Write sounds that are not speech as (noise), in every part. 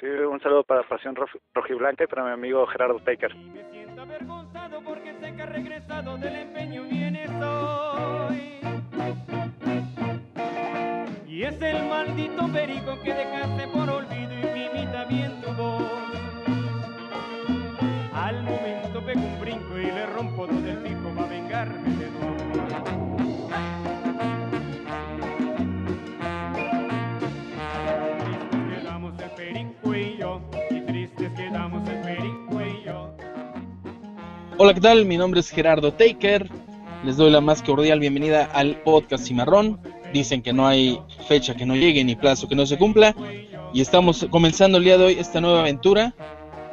Sí, un saludo para Pasión Rojiblanca y para mi amigo Gerardo Taker. Me siento avergonzado porque sé que ha regresado del empeño viene hoy. Y es el maldito perico que dejaste por olvido y me imita bien Hola, ¿qué tal? Mi nombre es Gerardo Taker. Les doy la más cordial bienvenida al podcast Cimarrón. Dicen que no hay fecha que no llegue ni plazo que no se cumpla. Y estamos comenzando el día de hoy esta nueva aventura.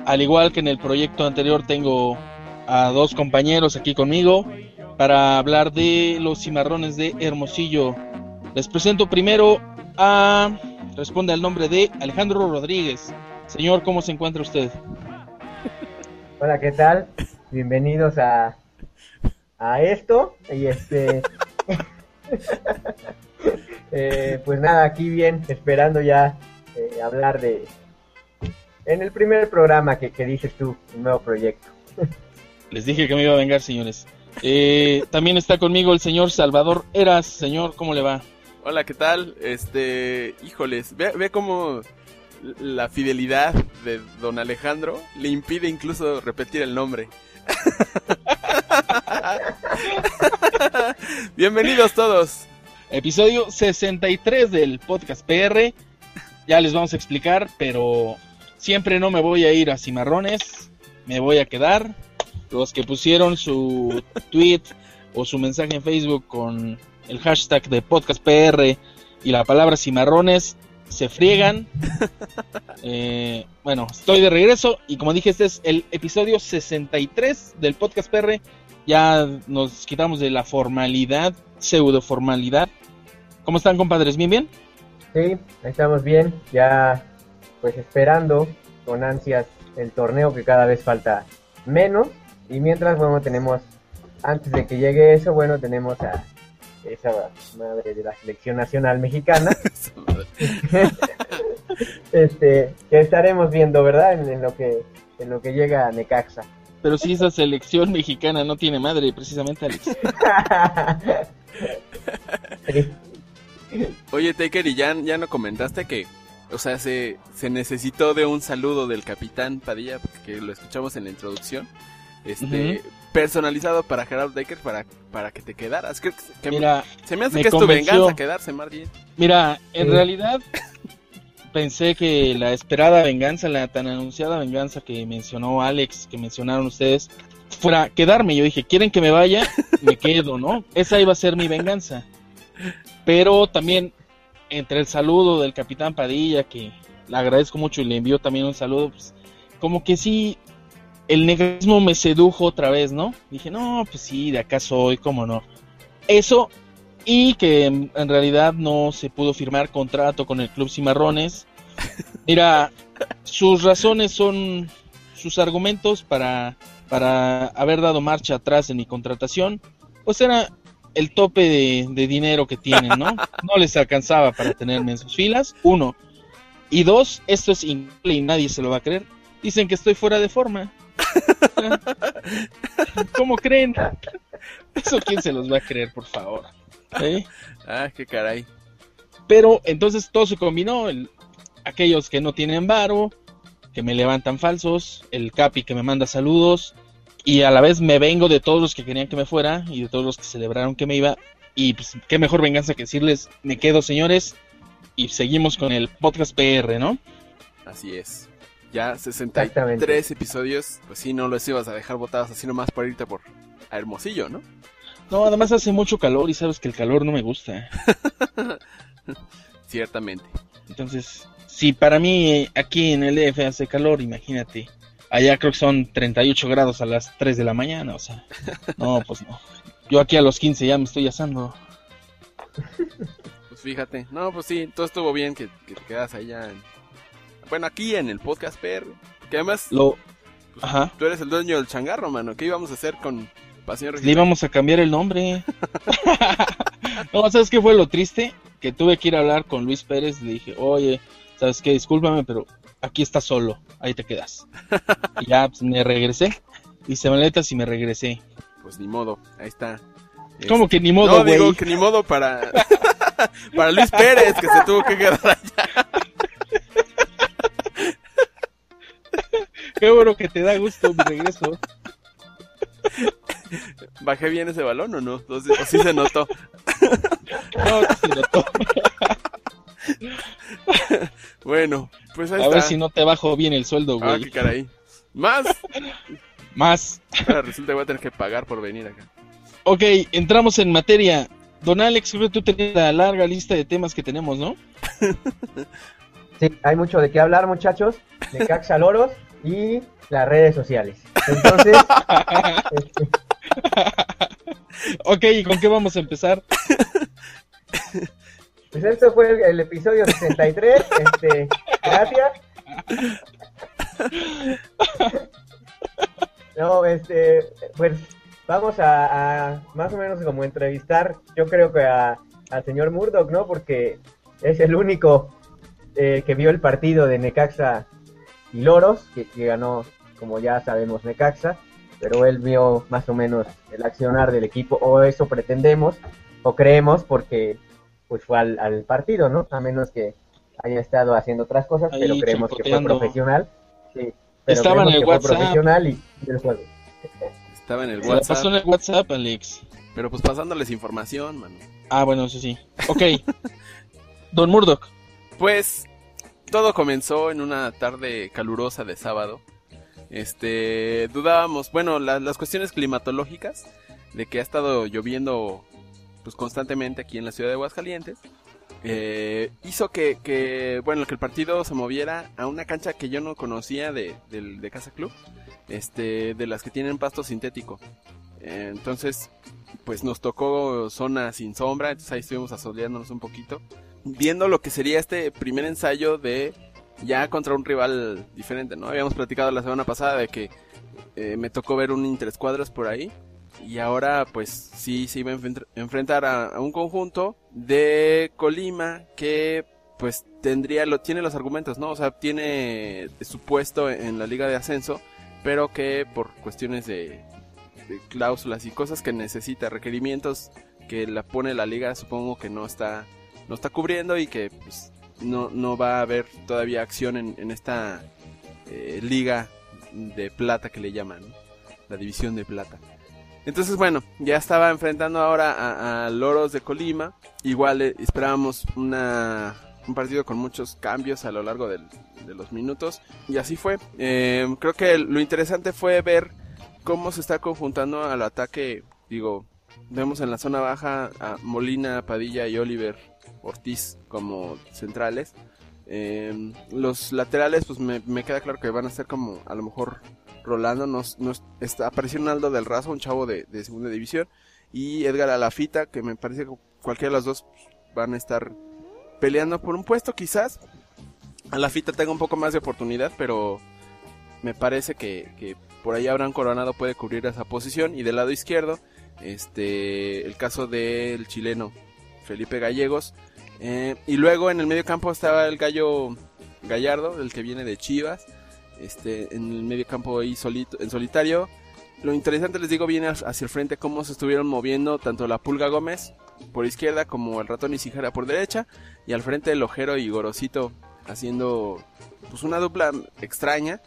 Al igual que en el proyecto anterior tengo a dos compañeros aquí conmigo para hablar de los cimarrones de Hermosillo. Les presento primero a... Responde al nombre de Alejandro Rodríguez. Señor, ¿cómo se encuentra usted? Hola, ¿qué tal? Bienvenidos a, a esto. Y este. (laughs) eh, pues nada, aquí bien, esperando ya eh, hablar de. En el primer programa que, que dices tú, un nuevo proyecto. Les dije que me iba a vengar, señores. Eh, también está conmigo el señor Salvador Eras. Señor, ¿cómo le va? Hola, ¿qué tal? Este, híjoles, ve, ve cómo la fidelidad de don Alejandro le impide incluso repetir el nombre. (laughs) Bienvenidos todos. Episodio 63 del podcast PR. Ya les vamos a explicar, pero siempre no me voy a ir a Cimarrones. Me voy a quedar. Los que pusieron su tweet o su mensaje en Facebook con el hashtag de podcast PR y la palabra Cimarrones se friegan. (laughs) Eh, bueno, estoy de regreso y como dije, este es el episodio 63 del podcast PR. Ya nos quitamos de la formalidad, pseudo formalidad. ¿Cómo están, compadres? ¿Bien, bien? Sí, estamos bien. Ya, pues esperando con ansias el torneo que cada vez falta menos. Y mientras, bueno, tenemos, antes de que llegue eso, bueno, tenemos a esa madre de la selección nacional mexicana. (laughs) (laughs) este, que estaremos viendo, ¿verdad? En, en lo que en lo que llega a Necaxa. Pero si esa selección mexicana no tiene madre, precisamente, Alex. (laughs) Oye, Taker, y ya, ya no comentaste que, o sea, se, se necesitó de un saludo del capitán Padilla, que lo escuchamos en la introducción, este, Ujú. Personalizado para Gerardo Taker para, para que te quedaras. Creo que, que Mira, se me hace me que es tu venganza quedarse, más bien. Mira, en Sí. realidad pensé que la esperada venganza, la tan anunciada venganza que mencionó Alex, que mencionaron ustedes, fuera quedarme. Yo dije, ¿quieren que me vaya? Me quedo, ¿no? Esa iba a ser mi venganza. Pero también, entre el saludo del capitán Padilla, que le agradezco mucho y le envío también un saludo, pues, como que sí, el negrismo me sedujo otra vez, ¿no? Dije, no, pues sí, de acá soy, cómo no. Eso y que en en realidad no se pudo firmar contrato con el Club Cimarrones. (laughs) Mira, sus razones son sus argumentos para, para haber dado marcha atrás en mi contratación, pues era el tope de, de dinero que tienen, ¿no? (laughs) No les alcanzaba para tenerme en sus filas, uno. Y dos, esto es increíble y nadie se lo va a creer. Dicen que estoy fuera de forma. (laughs) ¿Cómo creen? Eso quién se los va a creer, por favor. ¿Eh? Ah, qué caray. Pero entonces todo se combinó. el- aquellos que no tienen varo, que me levantan falsos, el Capi que me manda saludos, y a la vez me vengo de todos los que querían que me fuera y de todos los que celebraron que me iba. Y pues qué mejor venganza que decirles, me quedo señores, y seguimos con el podcast PR, ¿no? Así es. Ya 63 Exactamente. episodios, pues sí, no los ibas a dejar botados así nomás por irte por a Hermosillo, ¿no? No, además hace mucho calor y sabes que el calor no me gusta. (laughs) Ciertamente. Entonces, si para mí eh, aquí en el DF hace calor, imagínate. Allá creo que son 38 grados a las 3 de la mañana, o sea. No, (laughs) pues no. Yo aquí a los 15 ya me estoy asando. Pues fíjate. No, pues sí, todo estuvo bien que, que te quedas allá. en- Bueno, aquí en el podcast PR. Que además, Lo, pues, ajá. tú eres el dueño del changarro, mano. ¿Qué íbamos a hacer con Pasión Le íbamos a cambiar el nombre. (laughs) (laughs) no, ¿sabes qué fue lo triste? Que tuve que ir a hablar con Luis Pérez. Le dije, oye, ¿sabes qué? Discúlpame, pero aquí estás solo, ahí te quedas. (laughs) y ya pues, me regresé, hice maletas y me regresé. Pues ni modo, ahí está. ¿Cómo que ni modo, No, digo que ni modo para, para Luis Pérez, que se tuvo que quedar allá. Qué bueno que te da gusto mi regreso. ¿Bajé bien ese balón o no? O sí se notó. No, sí se notó. Bueno, pues ahí A está. ver si no te bajo bien el sueldo, Ah, güey. qué caray. Más. Más. Ahora resulta que voy a tener que pagar por venir acá. Ok, entramos en materia. Don Alex, creo que tú tenías la larga lista de temas que tenemos, ¿no? Sí, hay mucho de qué hablar, muchachos. De Caxa Loros y las redes sociales. Entonces, este, (laughs) Ok, ¿y con qué vamos a empezar? pues esto fue el, el episodio 63. Este, gracias. No, este, pues vamos a, a más o menos como entrevistar, yo creo que a, al señor Murdoch, ¿no? Porque es el único eh, que vio el partido de Necaxa y Loros, que, que ganó, como ya sabemos, Necaxa, pero él vio más o menos el accionar del equipo, o eso pretendemos, o creemos, porque pues fue al, al partido, ¿no? A menos que haya estado haciendo otras cosas, Ahí pero creemos que fue profesional. Sí, pero Estaba en el que fue WhatsApp. profesional y, y el juego. Estaba en el la pasó en WhatsApp. el WhatsApp, Alex. Pero pues pasándoles información, mano. Ah, bueno, eso sí. Ok. (laughs) Don Murdoch. Pues todo comenzó en una tarde calurosa de sábado. Este, dudábamos, bueno, la- las cuestiones climatológicas de que ha estado lloviendo pues constantemente aquí en la ciudad de Aguascalientes. eh, hizo que, que, bueno, que el partido se moviera a una cancha que yo no conocía de, del- de Casa Club, este, de las que tienen pasto sintético. Entonces, pues nos tocó zona sin sombra, entonces ahí estuvimos asoleándonos un poquito viendo lo que sería este primer ensayo de ya contra un rival diferente, ¿no? Habíamos platicado la semana pasada de que eh, me tocó ver un interescuadras por ahí y ahora pues sí se iba a enfrent- enfrentar a, a un conjunto de Colima que pues tendría lo tiene los argumentos, ¿no? O sea, tiene su puesto en la liga de ascenso, pero que por cuestiones de, de cláusulas y cosas que necesita, requerimientos que la pone la liga, supongo que no está no está cubriendo y que pues, no, no va a haber todavía acción en, en esta eh, liga de plata que le llaman, la división de plata. Entonces bueno, ya estaba enfrentando ahora a, Loros de Colima, igual eh, esperábamos una, un partido con muchos cambios a lo largo de los minutos y así fue. Eh, creo que lo interesante fue ver cómo se está conjuntando al ataque, digo, vemos en la zona baja a Molina, Padilla y Oliver Ortiz como centrales. Eh, los laterales, pues me, queda claro que van a ser como a lo mejor Rolando. Nos, nos está, apareció Naldo del Razo, un chavo de, segunda división. Y Edgar Alafita, que me parece que cualquiera de los dos van a estar peleando por un puesto, quizás. Alafita tenga un poco más de oportunidad, pero me parece que, que por ahí Abraham Coronado puede cubrir esa posición. Y del lado izquierdo, este el caso del chileno Felipe Gallegos. Eh, y luego en el medio campo estaba el gallo Gallardo, el que viene de Chivas. Este, en el medio campo ahí solito, en solitario. Lo interesante les digo viene hacia el frente cómo se estuvieron moviendo tanto la Pulga Gómez por izquierda como el ratón y Cijara por derecha. Y al frente el Ojero y Gorosito haciendo pues una dupla extraña.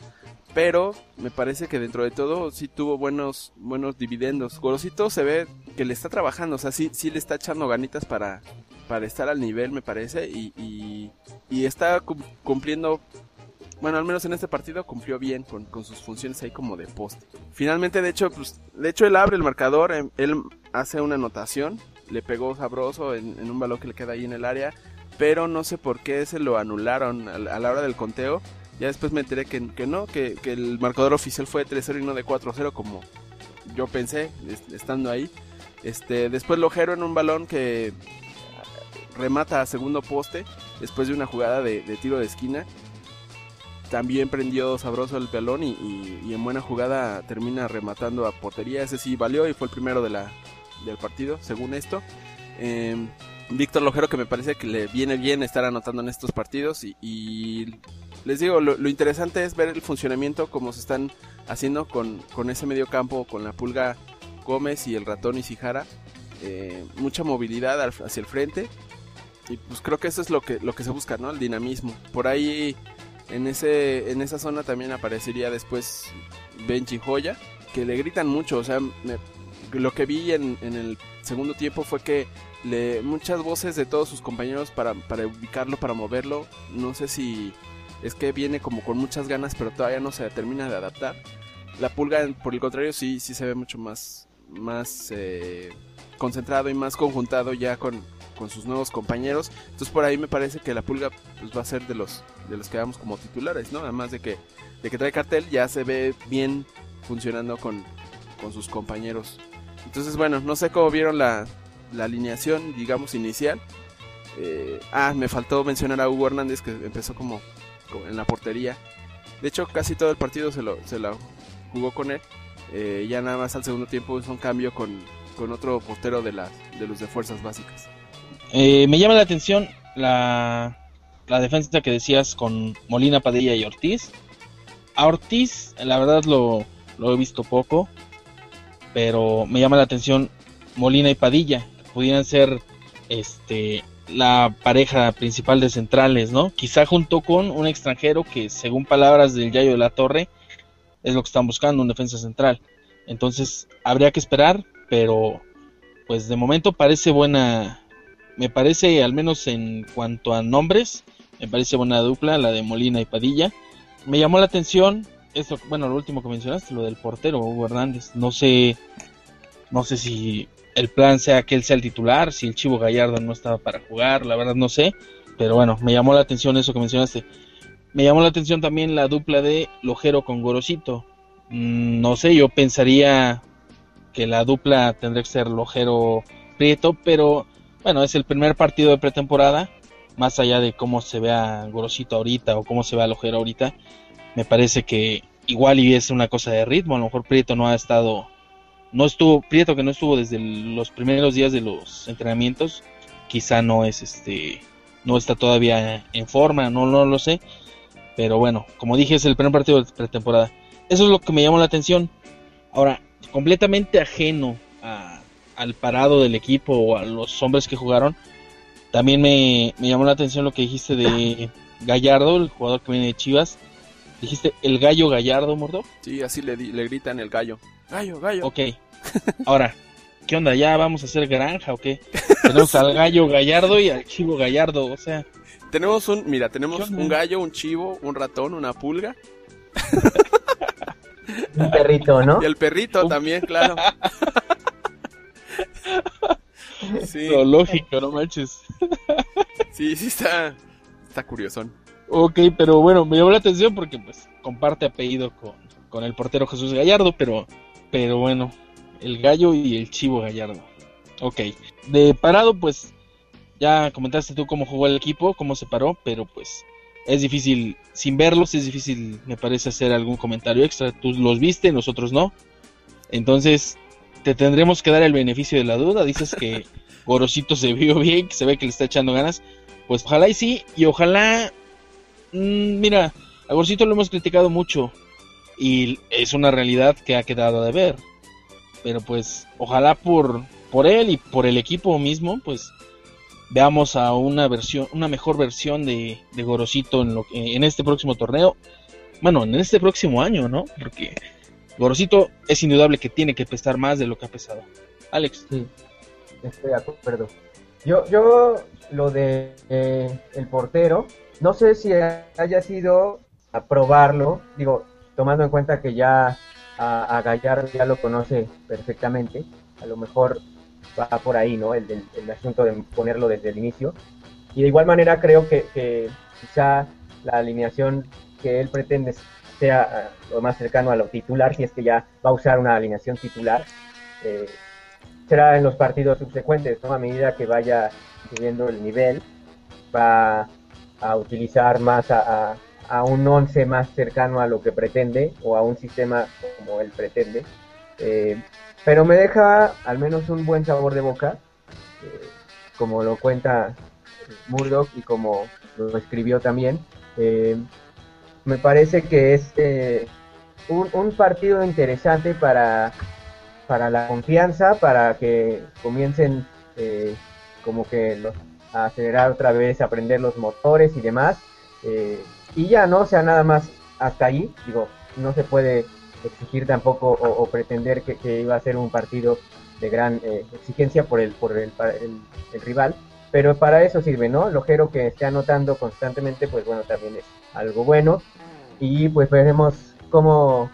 Pero me parece que dentro de todo sí tuvo buenos, buenos dividendos. Gorosito se ve que le está trabajando, o sea, sí, sí le está echando ganitas para, para estar al nivel, me parece. Y, y, está cum- cumpliendo, bueno, al menos en este partido cumplió bien con, con sus funciones ahí como de poste. Finalmente, de hecho, pues, de hecho él abre el marcador, em, él hace una anotación, le pegó sabroso en, un balón que le queda ahí en el área. Pero no sé por qué se lo anularon a la- hora del conteo. Ya después me enteré que, que no, que, que el marcador oficial fue 3-0 y no de 4-0 como yo pensé es- estando ahí. Este, después Lojero en un balón que remata a segundo poste después de una jugada de, tiro de esquina. También prendió sabroso el balón y, en buena jugada termina rematando a portería. Ese sí valió y fue el primero de la, del partido, según esto. Em, Víctor Lojero que me parece que le viene bien estar anotando en estos partidos y, les digo, lo, interesante es ver el funcionamiento como se están haciendo con, con ese medio campo, con la pulga Gómez y el ratón Isijara. Eh, mucha movilidad hacia el frente. Y pues creo que eso es lo que, lo que se busca, ¿no? El dinamismo. Por ahí, en, ese, en esa zona también aparecería después Benji Joya, que le gritan mucho. O sea, lo que vi en, en el segundo tiempo fue que le, muchas voces de todos sus compañeros para, para ubicarlo, para moverlo. No sé si es que viene como con muchas ganas, pero todavía no se termina de adaptar. La pulga, por el contrario, sí, sí se ve mucho más, más eh, concentrado y más conjuntado ya con, con sus nuevos compañeros. Entonces por ahí me parece que la pulga pues, va a ser de los, de los que vamos como titulares, ¿no? Además de que, de que trae cartel, ya se ve bien funcionando con, con sus compañeros. Entonces, bueno, no sé cómo vieron la, la alineación, digamos, inicial. Eh, ah, me faltó mencionar a Hugo Hernández que empezó como, en la portería. De hecho, casi todo el partido se lo, la jugó con él. Eh, ya nada más al segundo tiempo hizo un cambio con, con otro portero de, las de los de fuerzas básicas. Eh, me llama la atención la, la defensa que decías con Molina, Padilla y Ortiz. A Ortiz, la verdad lo, lo he visto poco, pero me llama la atención Molina y Padilla, pudieran ser este la pareja principal de centrales, ¿no? Quizá junto con un extranjero que, según palabras del Yayo de la Torre, es lo que están buscando, un defensa central. Entonces, habría que esperar, pero pues de momento parece buena, me parece, al menos en cuanto a nombres, me parece buena dupla, la de Molina y Padilla. Me llamó la atención, esto, bueno, lo último que mencionaste, lo del portero, Hugo Hernández. No sé, no sé si el plan sea que él sea el titular, si el Chivo Gallardo no estaba para jugar, la verdad no sé. Pero bueno, me llamó la atención eso que mencionaste. Me llamó la atención también la dupla de Lojero con Gorosito. Mm, no sé, yo pensaría que la dupla tendría que ser Lojero Prieto, pero bueno, es el primer partido de pretemporada, más allá de cómo se vea Gorosito ahorita o cómo se vea Lojero ahorita, me parece que igual y es una cosa de ritmo, a lo mejor Prieto no ha estado, no estuvo, Prieto que no estuvo desde los primeros días de los entrenamientos, quizá no es este, no está todavía en forma, no, no lo sé, pero bueno, como dije es el primer partido de pretemporada, eso es lo que me llamó la atención, ahora, completamente ajeno a- al parado del equipo o a los hombres que jugaron, también me, me llamó la atención lo que dijiste de Gallardo, el jugador que viene de Chivas. Dijiste el gallo Gallardo, Mordo. Sí, así le, di- le gritan el gallo. Gallo, gallo. Ok. Ahora, ¿qué onda? ¿Ya vamos a hacer granja o qué? Tenemos al gallo Gallardo y al chivo Gallardo, o sea, Tenemos un, mira, ¿Qué tenemos un gallo, un chivo, un ratón, una pulga Un perrito, ¿no? y el perrito también, claro. (laughs) Sí, lo lógico, no manches. sí, sí está, está curiosón. Ok, pero bueno, me llamó la atención porque pues comparte apellido con, con el portero Jesús Gallardo, pero, pero bueno, el gallo y el chivo Gallardo. Ok, de parado pues ya comentaste tú cómo jugó el equipo, cómo se paró, pero pues es difícil, sin verlos es difícil me parece hacer algún comentario extra. Tú los viste, nosotros no. Entonces te tendremos que dar el beneficio de la duda. Dices que (laughs) Gorosito se vio bien, que se ve que le está echando ganas. Pues ojalá y sí, y ojalá Mm, mira, a Gorcito lo hemos criticado mucho y es una realidad que ha quedado de ver. Pero pues ojalá por por él y por el equipo mismo, pues veamos a una versión, una mejor versión de, de Gorosito en lo en este próximo torneo. Bueno, en este próximo año, ¿no? Porque Gorosito es indudable que tiene que pesar más de lo que ha pesado. Alex. Sí, estoy de acuerdo. Yo, yo lo de eh, el portero, no sé si haya sido a probarlo, digo, tomando en cuenta que ya a, a ya lo conoce perfectamente, a lo mejor va por ahí, ¿no? El, el- el asunto de ponerlo desde el inicio. Y de igual manera creo que, que quizá la alineación que él pretende sea ah, lo más cercano a lo titular, si es que ya va a usar una alineación titular. eh, será en los partidos subsecuentes, ¿no? A medida que vaya subiendo el nivel, va a utilizar más a, un 11 más cercano a lo que pretende o a un sistema como él pretende. Eh, pero me deja al menos un buen sabor de boca, eh, como lo cuenta Murdoch y como lo escribió también. Eh, me parece que es eh, un, un partido interesante para, para la confianza, para que comiencen eh, como que los, a acelerar otra vez, aprender los motores y demás. eh, y ya no, o sea, nada más hasta ahí, digo, no se puede exigir tampoco o, pretender que, que iba a ser un partido de gran eh, exigencia por el por el, el rival, pero para eso sirve, ¿no? El ojero que esté anotando constantemente, pues bueno, también es algo bueno. Y pues veremos cómo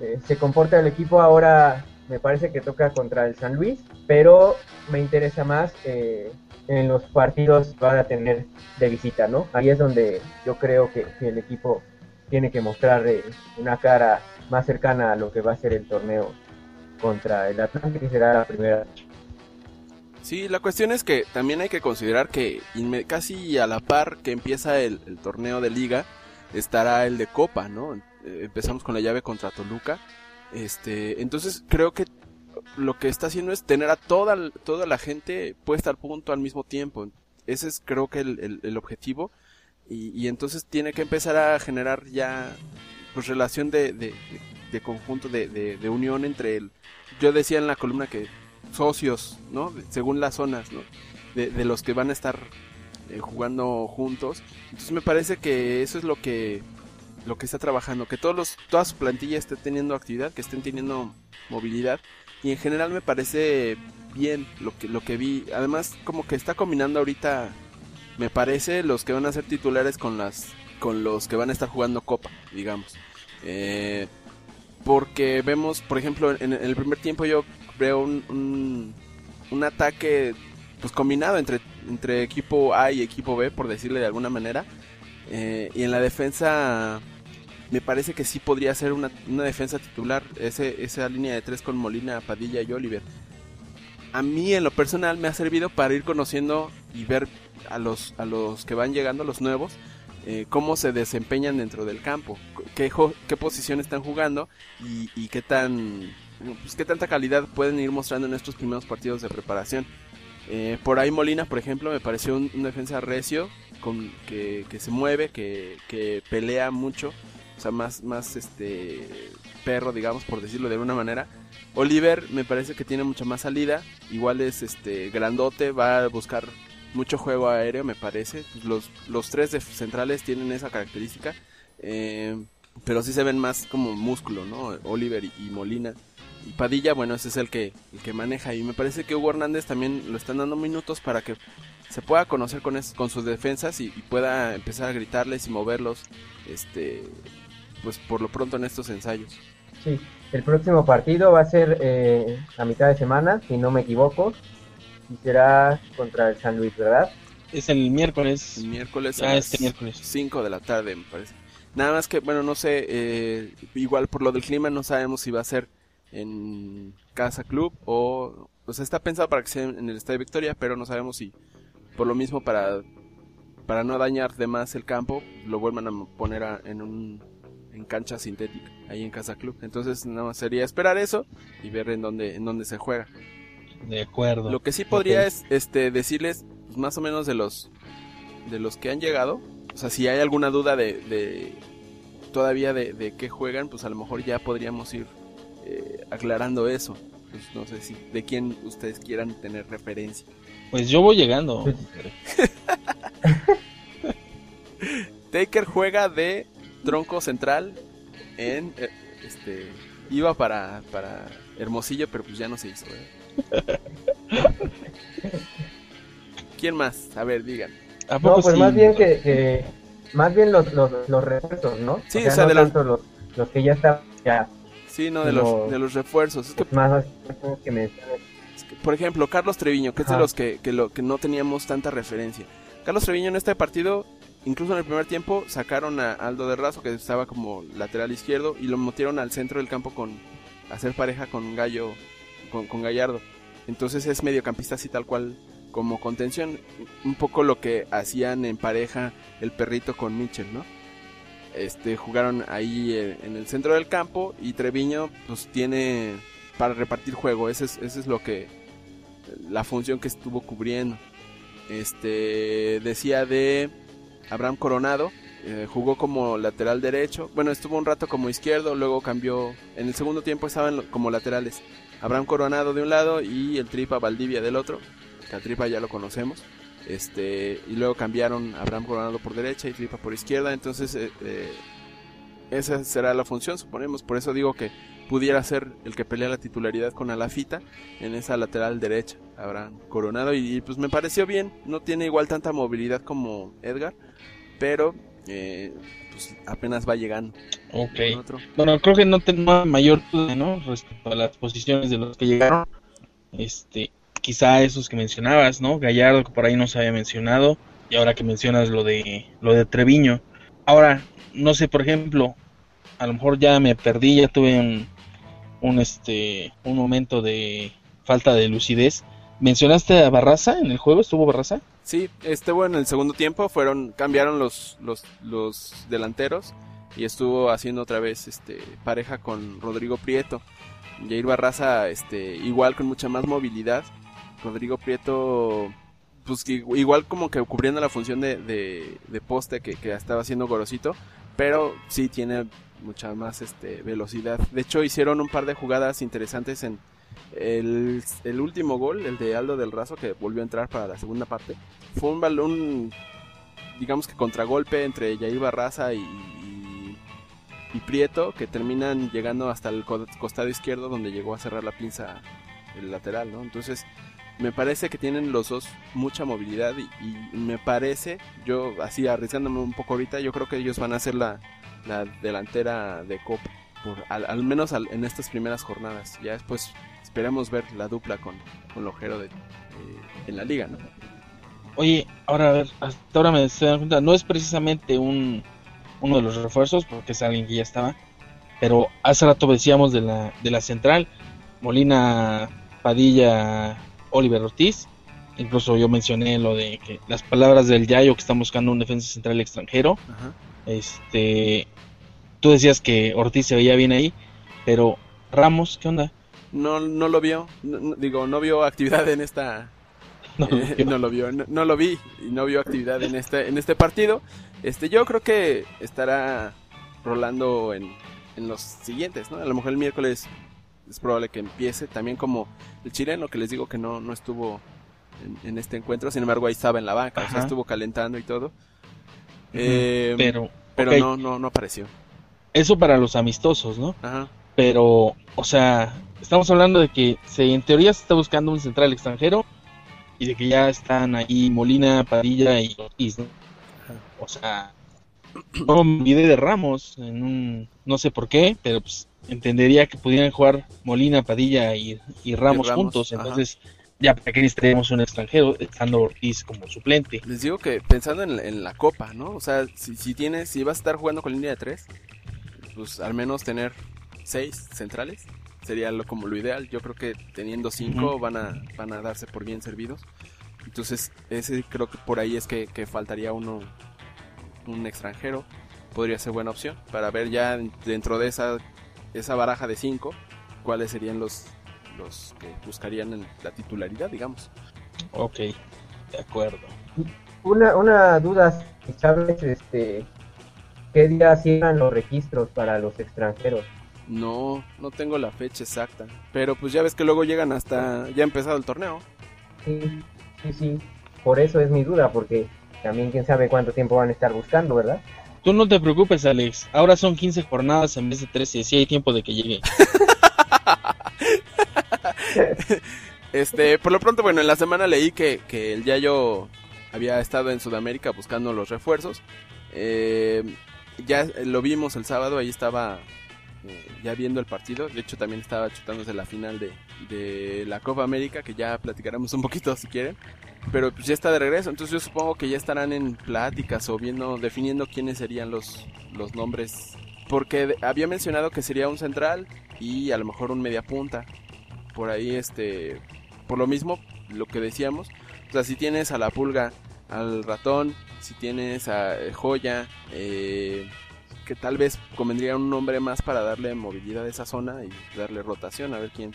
eh, se comporta el equipo ahora. Me parece que toca contra el San Luis, pero me interesa más eh, en los partidos que van a tener de visita, ¿no? Ahí es donde yo creo que, que el equipo tiene que mostrar eh, una cara más cercana a lo que va a ser el torneo contra el Atlante, que será la primera. Sí, la cuestión es que también hay que considerar que casi a la par que empieza el, torneo de liga estará el de Copa, ¿no? Eh, empezamos con la llave contra Toluca. Este, entonces creo que lo que está haciendo es tener a toda, toda la gente puesta al punto al mismo tiempo. Ese es creo que el, objetivo. Y, entonces tiene que empezar a generar ya pues relación de, de, de- conjunto, de unión entre el... Yo decía en la columna que socios, ¿no? Según las zonas, ¿no? De, de los que van a estar eh, jugando juntos. Entonces me parece que eso es lo que lo que está trabajando, que todos los toda su plantilla esté teniendo actividad, que estén teniendo movilidad y en general me parece bien lo que lo que vi. Además como que está combinando ahorita me parece los que van a ser titulares con las con los que van a estar jugando copa, digamos. Eh, porque vemos, por ejemplo, en el primer tiempo yo veo un, un, ataque pues combinado entre, entre equipo A y equipo B, por decirle de alguna manera. Eh, y en la defensa me parece que sí podría ser una, una defensa titular, ese, esa línea de tres con Molina, Padilla y Oliver. A mí en lo personal me ha servido para ir conociendo y ver a los, a los que van llegando, los nuevos, eh, cómo se desempeñan dentro del campo, qué, qué posición están jugando y, y qué tan pues, qué tanta calidad pueden ir mostrando en estos primeros partidos de preparación. Eh, por ahí Molina, por ejemplo, me pareció un, un defensa recio, con, que, que se mueve, que, que pelea mucho, o sea, más, más este perro, digamos, por decirlo de alguna manera. Oliver me parece que tiene mucha más salida, igual es este grandote, va a buscar mucho juego aéreo, me parece. Los, los tres centrales tienen esa característica, eh, pero sí se ven más como músculo, ¿no? Oliver y, Molina. Y Padilla, bueno, ese es el que, el que maneja. Y me parece que Hugo Hernández también lo están dando minutos para que se pueda conocer con, es- con sus defensas y, pueda empezar a gritarles y moverlos, este, pues por lo pronto en estos ensayos. Sí, el próximo partido va a ser eh, a mitad de semana, si no me equivoco, será contra el San Luis, ¿verdad? Es el miércoles. El miércoles Ah, a este las miércoles. 5 de la tarde, me parece. Nada más que, bueno, no sé, eh, igual por lo del clima no sabemos si va a ser en Casa Club o, o sea, está pensado para que sea en el Estadio Victoria, pero no sabemos si por lo mismo para para no dañar de más el campo lo vuelvan a poner a- en un en cancha sintética ahí en Casa Club. Entonces nada más sería esperar eso y ver en dónde en dónde se juega. De acuerdo. Lo que sí podría es este decirles pues, más o menos de los de los que han llegado, o sea, si hay alguna duda de, de todavía de, de qué juegan, pues a lo mejor ya podríamos ir eh, aclarando eso. Pues no sé si de quién ustedes quieran tener referencia. Pues yo voy llegando. (laughs) Taker juega de tronco central en eh, este iba para para Hermosillo, pero pues ya no se hizo. ¿verdad? ¿Quién más? A ver, digan. ¿A No, pues sí? más bien que, que- más bien los, los, los refuerzos, ¿no? Sí, o sea, no de los- tanto los, los que ya están, ya, Sí, no de los de los refuerzos. Es que más que. Es que, por ejemplo, Carlos Treviño, que es de los que, que, lo, que no teníamos tanta referencia. Carlos Treviño en este partido, incluso en el primer tiempo, sacaron a Aldo de Razo, que estaba como lateral izquierdo, y lo metieron al centro del campo con a hacer pareja con Gallo, con, Gallardo. Entonces es mediocampista así tal cual como contención. Un poco lo que hacían en pareja el perrito con Mitchell, ¿no? Este, jugaron ahí eh, en el centro del campo y Treviño pues tiene para repartir juego, ese es, ese es lo que la función que estuvo cubriendo. Este decía de Abraham Coronado, eh, jugó como lateral derecho. Bueno, estuvo un rato como izquierdo, luego cambió. En el segundo tiempo estaban como laterales. Abraham Coronado de un lado y el Tripa Valdivia del otro. Que al Tripa ya lo conocemos. Este, y luego cambiaron Abraham Coronado por derecha y Tripa por izquierda. Entonces, eh, eh, esa será la función, suponemos. Por eso digo que pudiera ser el que pelea la titularidad con Alafita en esa lateral derecha. Abraham Coronado. Y, y, pues me pareció bien. No tiene igual tanta movilidad como Edgar. Pero eh, pues apenas va llegando. Ok. Otro. Bueno, creo que no tengo mayor duda, ¿no? Respecto a las posiciones de los que llegaron. Este, quizá esos que mencionabas, ¿no? Gallardo, que por ahí no se había mencionado. Y ahora que mencionas lo de, lo de Treviño. Ahora, no sé, por ejemplo, a lo mejor ya me perdí, ya tuve un, un, este, un momento de falta de lucidez. ¿Mencionaste a Barraza en el juego? ¿Estuvo Barraza? Sí, este bueno, en el segundo tiempo fueron cambiaron los, los, los delanteros y estuvo haciendo otra vez este pareja con Rodrigo Prieto. Jair Barraza este igual con mucha más movilidad. Rodrigo Prieto pues igual como que cubriendo la función de, de, de poste que, que estaba haciendo Gorosito, pero sí tiene mucha más este velocidad. De hecho hicieron un par de jugadas interesantes en el, último gol, el de Aldo del Razo que volvió a entrar para la segunda parte. Fue un balón digamos que contragolpe entre Jair Barraza y, y, y Prieto que terminan llegando hasta el co- costado izquierdo donde llegó a cerrar la pinza el lateral, ¿no? Entonces me parece que tienen los dos mucha movilidad y, y me parece, yo así arriesgándome un poco ahorita, yo creo que ellos van a ser la, la delantera de Copa, por, al, al menos al- en estas primeras jornadas. Ya después esperemos ver la dupla con, con Lojero de, eh, en la liga, ¿no? Oye, ahora a ver, hasta ahora me estoy dando cuenta, no es precisamente un uno de los refuerzos, porque es alguien que ya estaba, pero hace rato decíamos de la, de la central, Molina, Padilla, Oliver Ortiz, incluso yo mencioné lo de que las palabras del Yayo que están buscando un defensa central extranjero, Ajá. este, tú decías que Ortiz se veía bien ahí, pero Ramos, ¿qué onda? No, no lo vio, no- digo, no vio actividad en esta, (laughs) No, Eh, no lo vio, no, lo vi y no vio actividad en este en este partido. Este yo creo que estará rolando en, en los siguientes, ¿no? A lo mejor el miércoles es probable que empiece también como el chileno que les digo que no no estuvo en, en este encuentro, sin embargo ahí estaba en la banca, o sea, estuvo calentando y todo. Eh, pero pero, no no no apareció. eso para los amistosos, ¿no? Ajá. Pero, o sea, estamos hablando de que se, en teoría se está buscando un central extranjero y de que ya están ahí Molina, Padilla y Ortiz, ¿no? O sea, no me olvidé de Ramos en un, no sé por qué, pero pues entendería que pudieran jugar Molina, Padilla y, y Ramos, Ramos, juntos, ajá. entonces ya para qué necesitaríamos un extranjero estando Ortiz como suplente. Les digo que pensando en, en la copa, ¿no? O sea, si, si tienes, si vas a estar jugando con línea de tres, pues al menos tener seis centrales sería lo como lo ideal. Yo creo que teniendo cinco van a van a darse por bien servidos. Entonces ese creo que por ahí es que, que faltaría uno un extranjero. Podría ser buena opción para ver ya dentro de esa esa baraja de cinco cuáles serían los los que buscarían en la titularidad, digamos. Ok, de acuerdo. Una, una duda, ¿sabes este, qué día cierran los registros para los extranjeros? No, no tengo la fecha exacta. Pero pues ya ves que luego llegan hasta ya ha empezado el torneo. Sí, sí, sí. Por eso es mi duda, porque también quién sabe cuánto tiempo van a estar buscando, ¿verdad? Tú no te preocupes, Alex. Ahora son 15 jornadas en vez de 13. Sí hay tiempo de que llegue. (laughs) Este, por lo pronto, bueno, en la semana leí que, que el Yayo había estado en Sudamérica buscando los refuerzos. Eh, ya lo vimos el sábado, ahí estaba ya viendo el partido. De hecho, también estaba chutándose la final de, de la Copa América, que ya platicaremos un poquito si quieren. Pero pues ya está de regreso, entonces yo supongo que ya estarán en pláticas o viendo, definiendo quiénes serían los, los nombres. Porque había mencionado que sería un central y a lo mejor un media punta. Por ahí, este, por lo mismo, lo que decíamos. O si tienes a la pulga, al ratón, si tienes a eh, Joya, eh, que tal vez convendría un nombre más para darle movilidad a esa zona y darle rotación, a ver quién,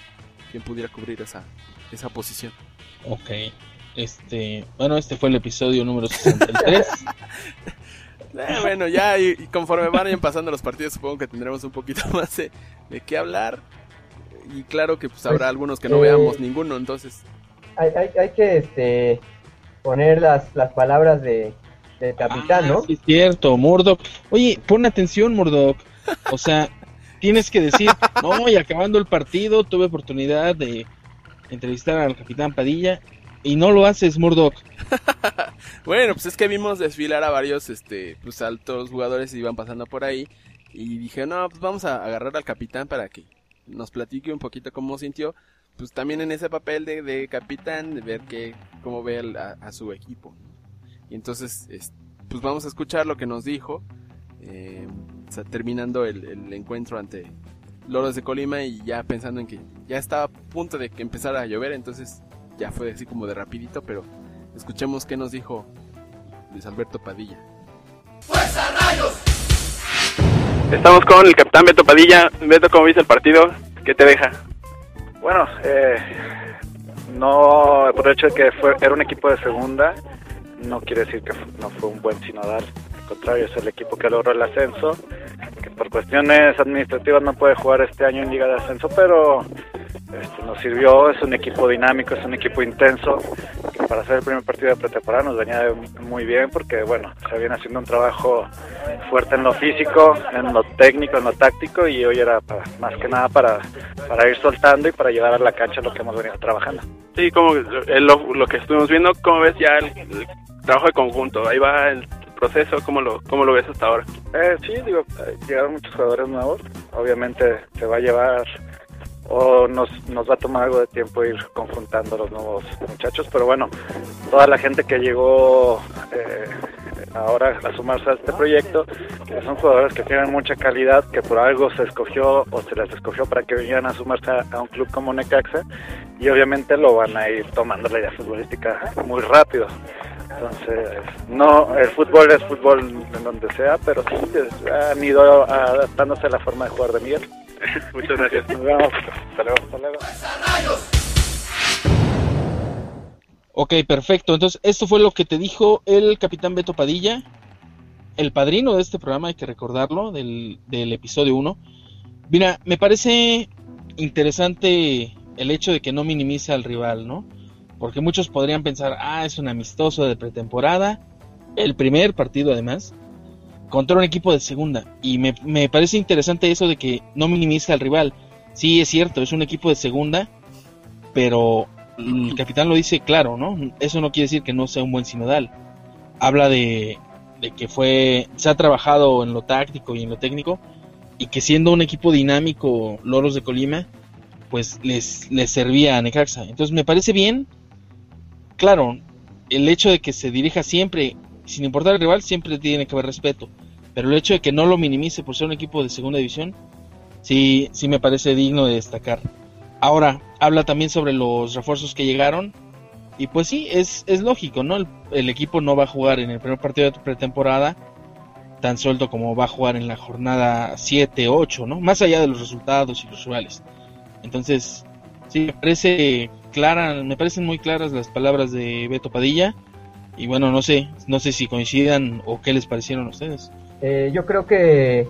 quién pudiera cubrir esa, esa posición. Ok. Este, bueno, este fue el episodio número 63. (laughs) Eh, bueno, ya y, y conforme vayan pasando los partidos supongo que tendremos un poquito (laughs) más de, de qué hablar. Y claro que pues habrá Pues, algunos que no eh, veamos ninguno, entonces... Hay, hay, hay que este, poner las, las palabras de, del capitán, Ah, ¿no? sí es cierto, Murdoch. Oye, pon atención, Murdoch. O sea, tienes que decir, no, y acabando el partido tuve oportunidad de entrevistar al capitán Padilla y no lo haces, Murdoch. (laughs) Bueno, pues es que vimos desfilar a varios este, pues altos jugadores y iban pasando por ahí. Y dije, no, pues vamos a agarrar al capitán para que nos platique un poquito cómo sintió. Pues también en ese papel de, de capitán, de ver que, cómo ve a su equipo. Y entonces, es- pues vamos a escuchar lo que nos dijo. eh, o sea, terminando el, el encuentro ante Loros de Colima y ya pensando en que ya estaba a punto de que empezara a llover. Entonces ya fue así como de rapidito, pero escuchemos qué nos dijo Luis Alberto Padilla. Estamos con el capitán Beto Padilla. Beto, ¿cómo viste el partido? ¿Qué te deja? Bueno, eh, no, por el hecho de que fue, era un equipo de segunda, no quiere decir que no fue un buen sinodal. Al contrario, es el equipo que logró el ascenso, que por cuestiones administrativas no puede jugar este año en Liga de Ascenso, pero este, nos sirvió, es un equipo dinámico, es un equipo intenso, que para hacer el primer partido de pretemporada nos venía muy bien porque, bueno, se viene haciendo un trabajo fuerte en lo físico, en lo técnico, en lo táctico y hoy era para- más que nada para, para ir soltando y para llevar a la cancha lo que hemos venido trabajando. Sí, como eh, lo, lo que estuvimos viendo, ¿cómo ves ya el, el trabajo de conjunto? Ahí va el proceso, ¿cómo lo, cómo lo ves hasta ahora? Eh, sí, digo, eh, llegaron muchos jugadores nuevos, obviamente se va a llevar o nos, nos va a tomar algo de tiempo ir confrontando a los nuevos muchachos, pero bueno, toda la gente que llegó eh, ahora a sumarse a este proyecto, que son jugadores que tienen mucha calidad, que por algo se escogió o se les escogió para que vinieran a sumarse a, a un club como Necaxa y obviamente lo van a ir tomando la idea futbolística muy rápido. Entonces, no, el fútbol es fútbol en donde sea, pero sí han ido adaptándose a la forma de jugar de Miguel. (laughs) Muchas gracias. Nos vemos. Hasta luego. Hasta luego. Ok, perfecto. Entonces, esto fue lo que te dijo el capitán Beto Padilla, el padrino de este programa, hay que recordarlo, del, del episodio 1. Mira, me parece interesante el hecho de que no minimiza al rival, ¿no? Porque muchos podrían pensar, ah, es un amistoso de pretemporada, el primer partido además, contra un equipo de segunda. Y me, me parece interesante eso de que no minimiza al rival. Sí, es cierto, es un equipo de segunda, pero el capitán lo dice claro, ¿no? Eso no quiere decir que no sea un buen sinodal. Habla de, de que fue, se ha trabajado en lo táctico y en lo técnico, y que siendo un equipo dinámico, Loros de Colima, pues les, les servía a Necaxa. Entonces me parece bien, claro, el hecho de que se dirija siempre, sin importar el rival, siempre tiene que haber respeto. Pero el hecho de que no lo minimice por ser un equipo de segunda división, sí, sí me parece digno de destacar. Ahora, habla también sobre los refuerzos que llegaron. Y pues sí, es, es lógico, ¿no? El, equipo no va a jugar en el primer partido de pretemporada tan suelto como va a jugar en la jornada 7, 8, ¿no? Más allá de los resultados y los rivales. Entonces, sí, me parece clara, me parecen muy claras las palabras de Beto Padilla. Y bueno, no sé, no sé si coincidan o qué les parecieron a ustedes. Eh, yo creo que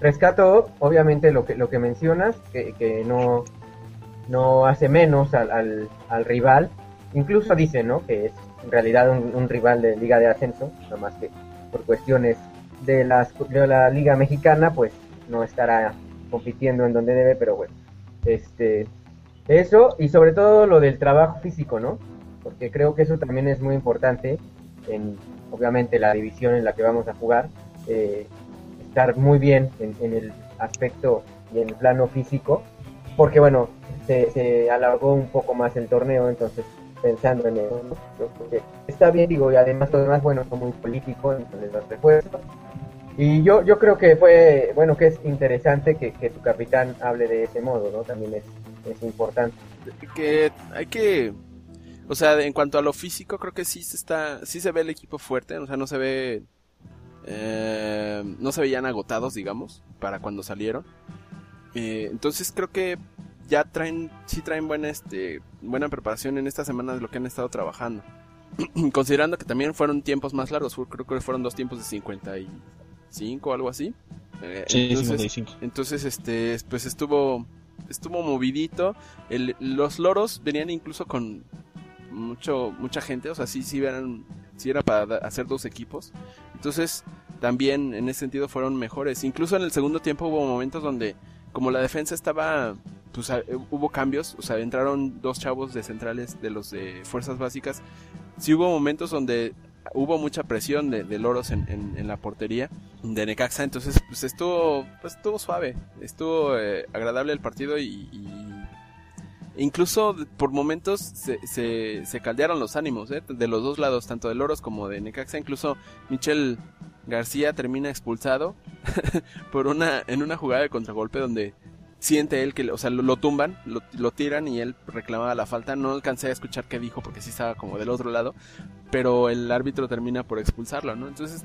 rescato, obviamente, lo que, lo que mencionas, que, que no, no hace menos al, al, al rival. Incluso dice, ¿no? Que es en realidad un, un rival de Liga de Ascenso, nada más que por cuestiones de, las, de la Liga Mexicana, pues no estará compitiendo en donde debe, pero bueno. Este, eso y sobre todo lo del trabajo físico, ¿no? Porque creo que eso también es muy importante en, obviamente, la división en la que vamos a jugar. Eh, estar muy bien en, el aspecto y en el plano físico, porque bueno, se, se, alargó un poco más el torneo, entonces pensando en eso, ¿no? está bien, digo, y además lo demás, bueno, son muy políticos, entonces los refuerzos. Y yo, yo creo que fue, bueno, que es interesante que, que tu capitán hable de ese modo, ¿no? También es, es importante. Que hay que, o sea, en cuanto a lo físico, creo que sí se está, sí se ve el equipo fuerte, o sea, no se ve eh, no se veían agotados, digamos, para cuando salieron. Eh, entonces creo que ya traen, sí traen buena, este, buena preparación en esta semana de lo que han estado trabajando. (clears throat) considerando que también fueron tiempos más largos, creo que fueron dos tiempos de 55 o algo así. Eh, Sí, entonces, 55. entonces, este, pues estuvo, estuvo movidito. El- los loros venían incluso con mucho, mucha gente, o sea, sí, sí eran, sí era para hacer dos equipos. Entonces, también en ese sentido fueron mejores. Incluso en el segundo tiempo hubo momentos donde, como la defensa estaba, pues hubo cambios, o sea, entraron dos chavos de centrales de los de fuerzas básicas. Sí hubo momentos donde hubo mucha presión de, de loros en, en- en la portería de Necaxa, entonces pues estuvo, pues estuvo suave, estuvo eh, agradable el partido y, y- incluso por momentos se, se, se caldearon los ánimos ¿eh? de los dos lados, tanto de loros como de Necaxa, incluso Michel García termina expulsado (laughs) por una en una jugada de contragolpe donde siente él que, o sea, lo, lo tumban, lo, lo tiran y él reclamaba la falta. No alcancé a escuchar qué dijo porque sí estaba como del otro lado, pero el árbitro termina por expulsarlo, ¿no? Entonces,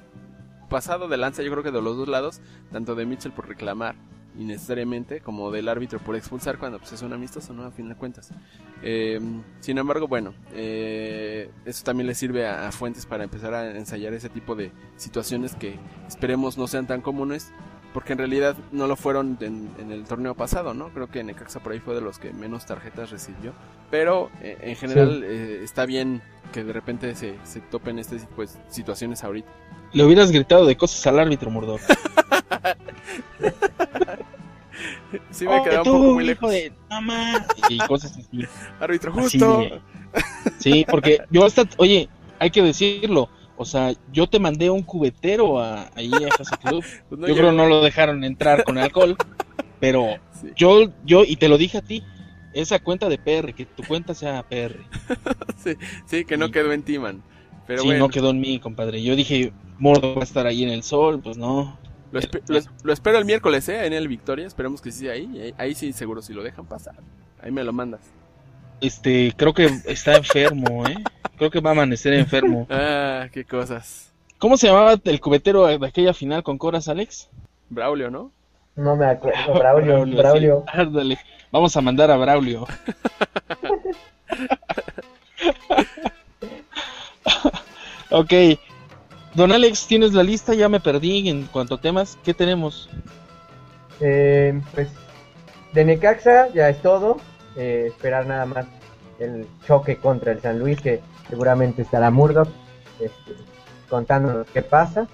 pasado de lanza, yo creo que de los dos lados, tanto de Mitchell por reclamar innecesariamente, como del árbitro por expulsar cuando pues, es un amistoso, ¿no? A fin de cuentas. Eh, sin embargo, bueno, eh, eso también le sirve a, a Fuentes para empezar a ensayar ese tipo de situaciones que esperemos no sean tan comunes, porque en realidad no lo fueron en, en el torneo pasado, ¿no? Creo que Necaxa por ahí fue de los que menos tarjetas recibió, pero eh, en general eh, está bien que de repente se, se topen tipo de situaciones ahorita. Le hubieras gritado de cosas al árbitro, Murdoch. (laughs) Sí me Oye, quedaba un poco muy hijo lejos. de mamá. Y cosas así. Árbitro Así justo. de- Sí, porque yo hasta, oye, hay que decirlo. O sea, yo te mandé un cubetero a, ahí a Casa Club. (laughs) Pues no yo llegó. creo no lo dejaron entrar con alcohol. Pero (laughs) Sí. yo, yo, y te lo dije a ti, esa cuenta de PR, que tu cuenta sea PR. (laughs) Sí, sí, que no quedó en ti, man. Pero sí, bueno, no quedó en mí, compadre. Yo dije, Mordo va a estar ahí en el sol, pues no. lo, espe- lo es- lo espero el miércoles, ¿eh? En el Victoria. Esperemos que sí ahí. ahí. Ahí sí, seguro, si lo dejan pasar. Ahí me lo mandas. Este, creo que está enfermo, ¿eh? Creo que va a amanecer enfermo. (laughs) Ah, qué cosas. ¿Cómo se llamaba el cubetero de aquella final con Coras, Alex? Braulio, ¿no? No me acuerdo, (laughs) Braulio, sí. Braulio. Ándale. Vamos a mandar a Braulio. ok. Don Alex, ¿tienes la lista? Ya me perdí en cuanto a temas. ¿Qué tenemos? Eh, pues de Necaxa ya es todo. Eh, esperar nada más el choque contra el San Luis, que seguramente estará Murdoch este, contándonos qué pasa.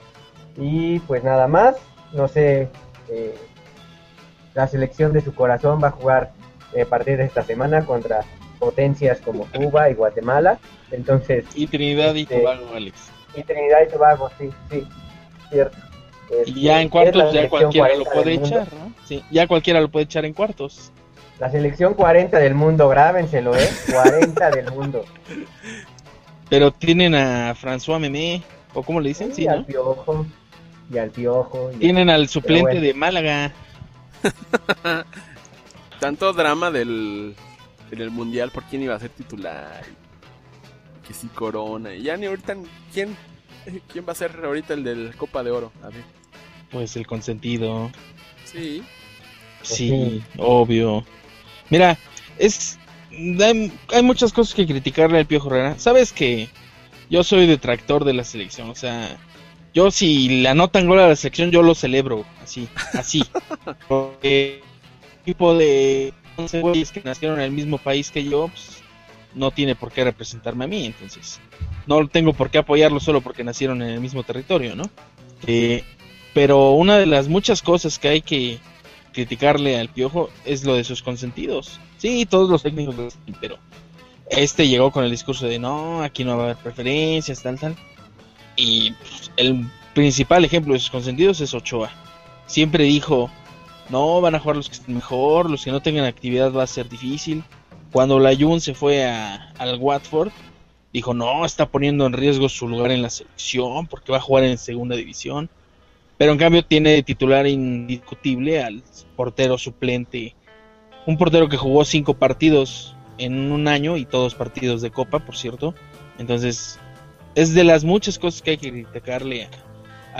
Y pues nada más, no sé, eh, la selección de su corazón va a jugar eh, a partir de esta semana contra potencias como Cuba y Guatemala. Entonces, Y Trinidad y Este, Tobago, Alex. y Trinidad y Tobago, sí, sí, cierto. Y ya en cuartos ya cualquiera lo 40 puede mundo. echar, ¿no? Sí, ya cualquiera lo puede echar en cuartos. La selección 40 del mundo, grábenselo, ¿eh? 40 del mundo. Pero tienen a François Memé, o cómo le dicen, y sí, al ¿no? piojo, y al piojo. y- Tienen al suplente bueno. de Málaga. (laughs) Tanto drama del, del mundial por quién iba a ser titular. Que si Corona. Y ya ni ahorita. ¿Quién? ¿Quién va a ser ahorita el del Copa de Oro? A ver. Pues el consentido. Sí. Sí, obvio. Mira, es hay, hay muchas cosas que criticarle al Piojo Herrera. Sabes que yo soy detractor de la selección, o sea, yo si le anotan gol a la selección yo lo celebro, así, así. (laughs) Porque tipo de 11 güeyes que nacieron en el mismo país que yo, pues, no tiene por qué representarme a mí, entonces no tengo por qué apoyarlo solo porque nacieron en el mismo territorio, ¿no? Eh, pero una de las muchas cosas que hay que criticarle al Piojo es lo de sus consentidos. Sí, todos los técnicos lo hacen, pero este llegó con el discurso de no, aquí no va a haber preferencias, tal, tal. Y el principal ejemplo de sus consentidos es Ochoa. Siempre dijo, no, van a jugar los que estén mejor, los que no tengan actividad va a ser difícil. Cuando la Jun se fue a, al Watford, dijo, no, está poniendo en riesgo su lugar en la selección porque va a jugar en segunda división. Pero en cambio tiene de titular indiscutible al portero suplente. Un portero que jugó cinco partidos en un año y todos partidos de copa, por cierto. Entonces, es de las muchas cosas que hay que criticarle a-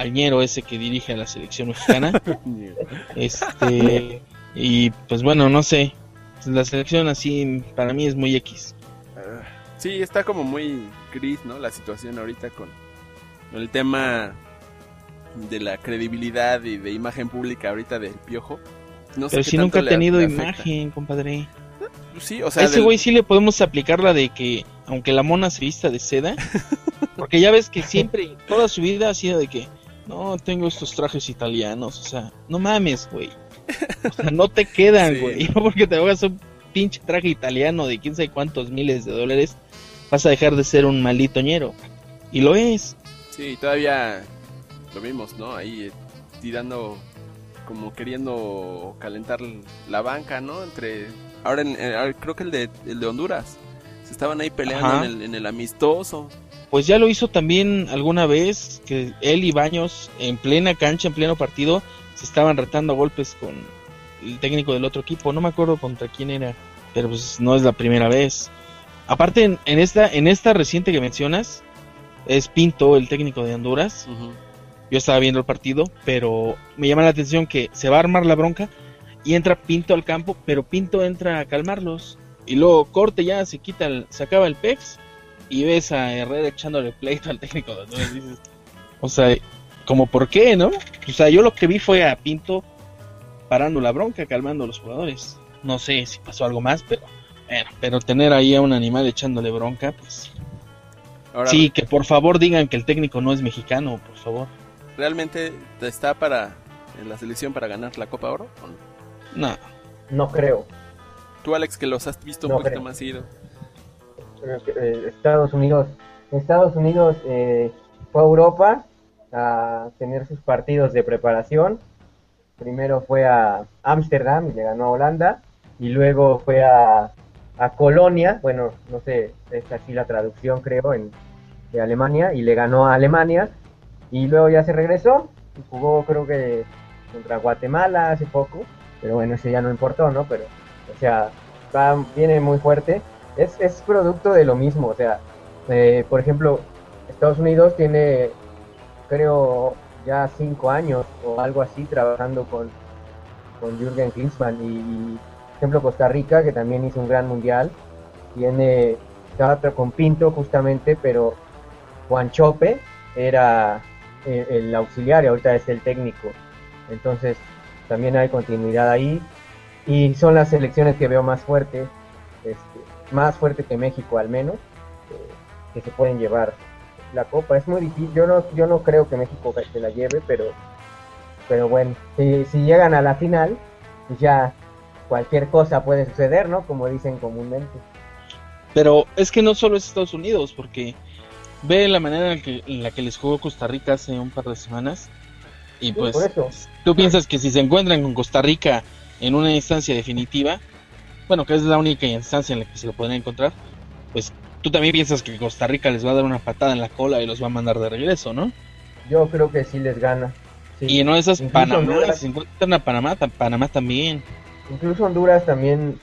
al ñero ese que dirige a la selección mexicana. (laughs) este, y pues bueno, no sé. La selección así para mí es muy X. Sí, está como muy gris, ¿no? La situación ahorita con el tema de la credibilidad y de imagen pública ahorita del piojo. No sé Pero si nunca ha tenido imagen, compadre. Sí, o A sea, ese del- güey sí le podemos aplicar la de que, aunque la mona se vista de seda, (laughs) porque ya ves que siempre, toda su vida ha sido de que, no, tengo estos trajes italianos, o sea, no mames, güey. O sea, no te quedan, Sí. güey. (laughs) No porque te hagas un pinche traje italiano de quién sabe cuántos miles de dólares, vas a dejar de ser un maldito ñero. Y lo es. Sí, todavía lo vimos, ¿no? Ahí eh, tirando, como queriendo calentar la banca, ¿no? Entre. Ahora, en- creo que el de, el de Honduras. Se estaban ahí peleando en el, en el amistoso. Pues ya lo hizo también alguna vez, que él y Baños, en plena cancha, en pleno partido, se estaban retando a golpes con el técnico del otro equipo. No me acuerdo contra quién era, pero pues no es la primera vez. Aparte, en, en esta, en esta reciente que mencionas, es Pinto, el técnico de Honduras. Yo estaba viendo el partido, pero me llama la atención que se va a armar la bronca y entra Pinto al campo, pero Pinto entra a calmarlos. Y luego corte ya, se quita, el, se acaba el PEX y ves a Herrera echándole pleito al técnico Honduras. Dices, o sea, como por qué, ¿no? O sea, yo lo que vi fue a Pinto parando la bronca, calmando a los jugadores. No sé si pasó algo más, pero bueno, pero tener ahí a un animal echándole bronca, pues Ahora, sí, que por favor digan que el técnico no es mexicano, por favor. ¿realmente está para en la selección para ganar la Copa Oro? ¿O no? No. No creo. Tú, Alex, que los has visto un No poquito creo. más seguido. Eh, Estados Unidos Estados Unidos eh, fue a Europa a tener sus partidos de preparación primero fue a Ámsterdam y le ganó a Holanda y luego fue a, a Colonia bueno no sé es así la traducción creo en de Alemania y le ganó a Alemania y luego ya se regresó y jugó creo que contra Guatemala hace poco pero bueno ese ya no importó no pero o sea va, viene muy fuerte es, es producto de lo mismo. O sea, eh, por ejemplo, Estados Unidos tiene, creo, ya cinco años o algo así trabajando con, con Jürgen Klinsmann. Y, por ejemplo, Costa Rica, que también hizo un gran mundial, tiene, estaba con Pinto justamente, pero Juan Chope era el, el auxiliar y ahorita es el técnico. Entonces, también hay continuidad ahí. Y son las selecciones que veo más fuertes este, más fuerte que México al menos, eh, que se pueden llevar la copa. Es muy difícil, yo no, yo no creo que México se la lleve, pero, pero bueno, si, si llegan a la final, pues ya cualquier cosa puede suceder, ¿no? Como dicen comúnmente. Pero es que no solo es Estados Unidos, porque ve la manera en, que, en la que les jugó Costa Rica hace un par de semanas. Y pues tú piensas que si se encuentran con Costa Rica en una instancia definitiva, bueno, que es la única instancia en la que se lo podrían encontrar, pues tú también piensas que Costa Rica les va a dar una patada en la cola y los va a mandar de regreso, ¿no? Yo creo que sí les gana. Sí. Y no esas Panamá, Honduras. si se encuentran a Panamá, Panamá también. Incluso Honduras también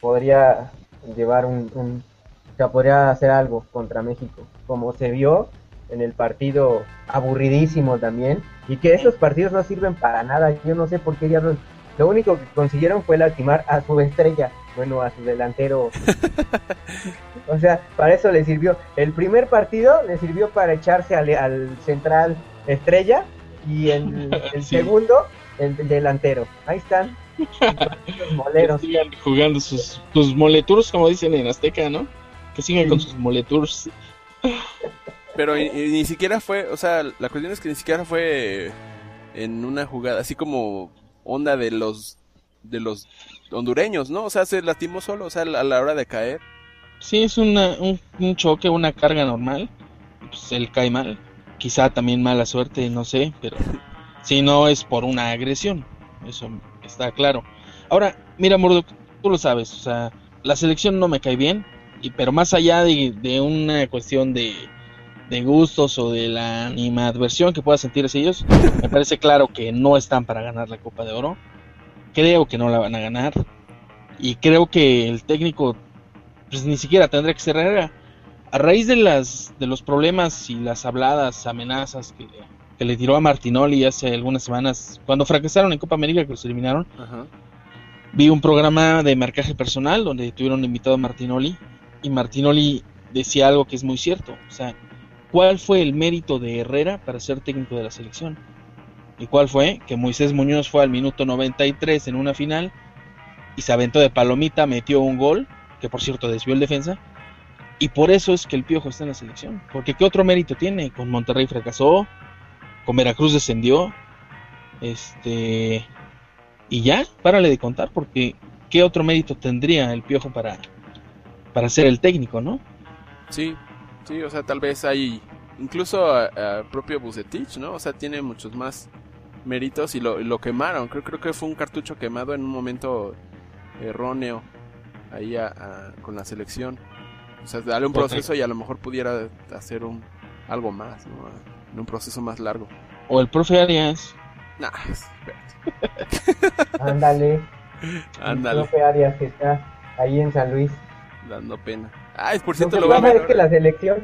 podría llevar un, un- o sea, podría hacer algo contra México, como se vio en el partido aburridísimo también, y que esos partidos no sirven para nada, yo no sé por qué ya lo, único que consiguieron fue lastimar a su estrella, bueno, a su delantero. (laughs) o sea, para eso le sirvió. El primer partido le sirvió para echarse al, al central estrella, y el, (laughs) el Sí. segundo, el delantero. Ahí están. (laughs) Los moleros. Que sigan jugando sus, sus moletours, como dicen en Azteca, ¿no? Que sigan Sí. con sus moletours. Pero y- y ni siquiera fue, o sea, la cuestión es que ni siquiera fue en una jugada así como onda de los de los hondureños, ¿no? O sea, se lastimó solo, o sea, a la hora de caer. Sí, es una, un, un choque, una carga normal. Pues él cae mal. Quizá también mala suerte, no sé, pero (laughs) si no es por una agresión. Eso está claro. Ahora, mira, Murdoch, tú lo sabes, o sea, la selección no me cae bien, y, pero más allá de, de una cuestión de, de gustos o de la animadversión que puedan sentir ellos, me parece claro que no están para ganar la Copa de Oro. Creo que no la van a ganar. Y creo que el técnico pues ni siquiera tendría que ser Herrera. A raíz de las de los problemas y las habladas, amenazas que, que le tiró a Martinoli hace algunas semanas, cuando fracasaron en Copa América que los eliminaron, Ajá. vi un programa de marcaje personal donde tuvieron invitado a Martinoli y Martinoli decía algo que es muy cierto. O sea, ¿cuál fue el mérito de Herrera para ser técnico de la selección? ¿Y cuál fue? Que Moisés Muñoz fue al minuto 93 en una final y se aventó de palomita, metió un gol, que por cierto desvió el defensa, y por eso es que el Piojo está en la selección. Porque ¿qué otro mérito tiene? Con Monterrey fracasó, con Veracruz descendió, este... Y ya, párale de contar, porque ¿qué otro mérito tendría el Piojo para, para ser el técnico, no? Sí, sí, o sea, tal vez hay incluso a, a propio Bucetich, ¿no? O sea, tiene muchos más méritos y lo, lo quemaron. Creo, creo que fue un cartucho quemado en un momento erróneo ahí a- a- con la selección. O sea, darle un proceso y a lo mejor pudiera hacer un algo más, ¿no? En un proceso más largo. O el profe Arias. Nah, espérate. Ándale. (laughs) ándale, El profe Arias que está ahí en San Luis. dando pena. Ay, por Lo cierto, que lo voy a pasa es que la selección,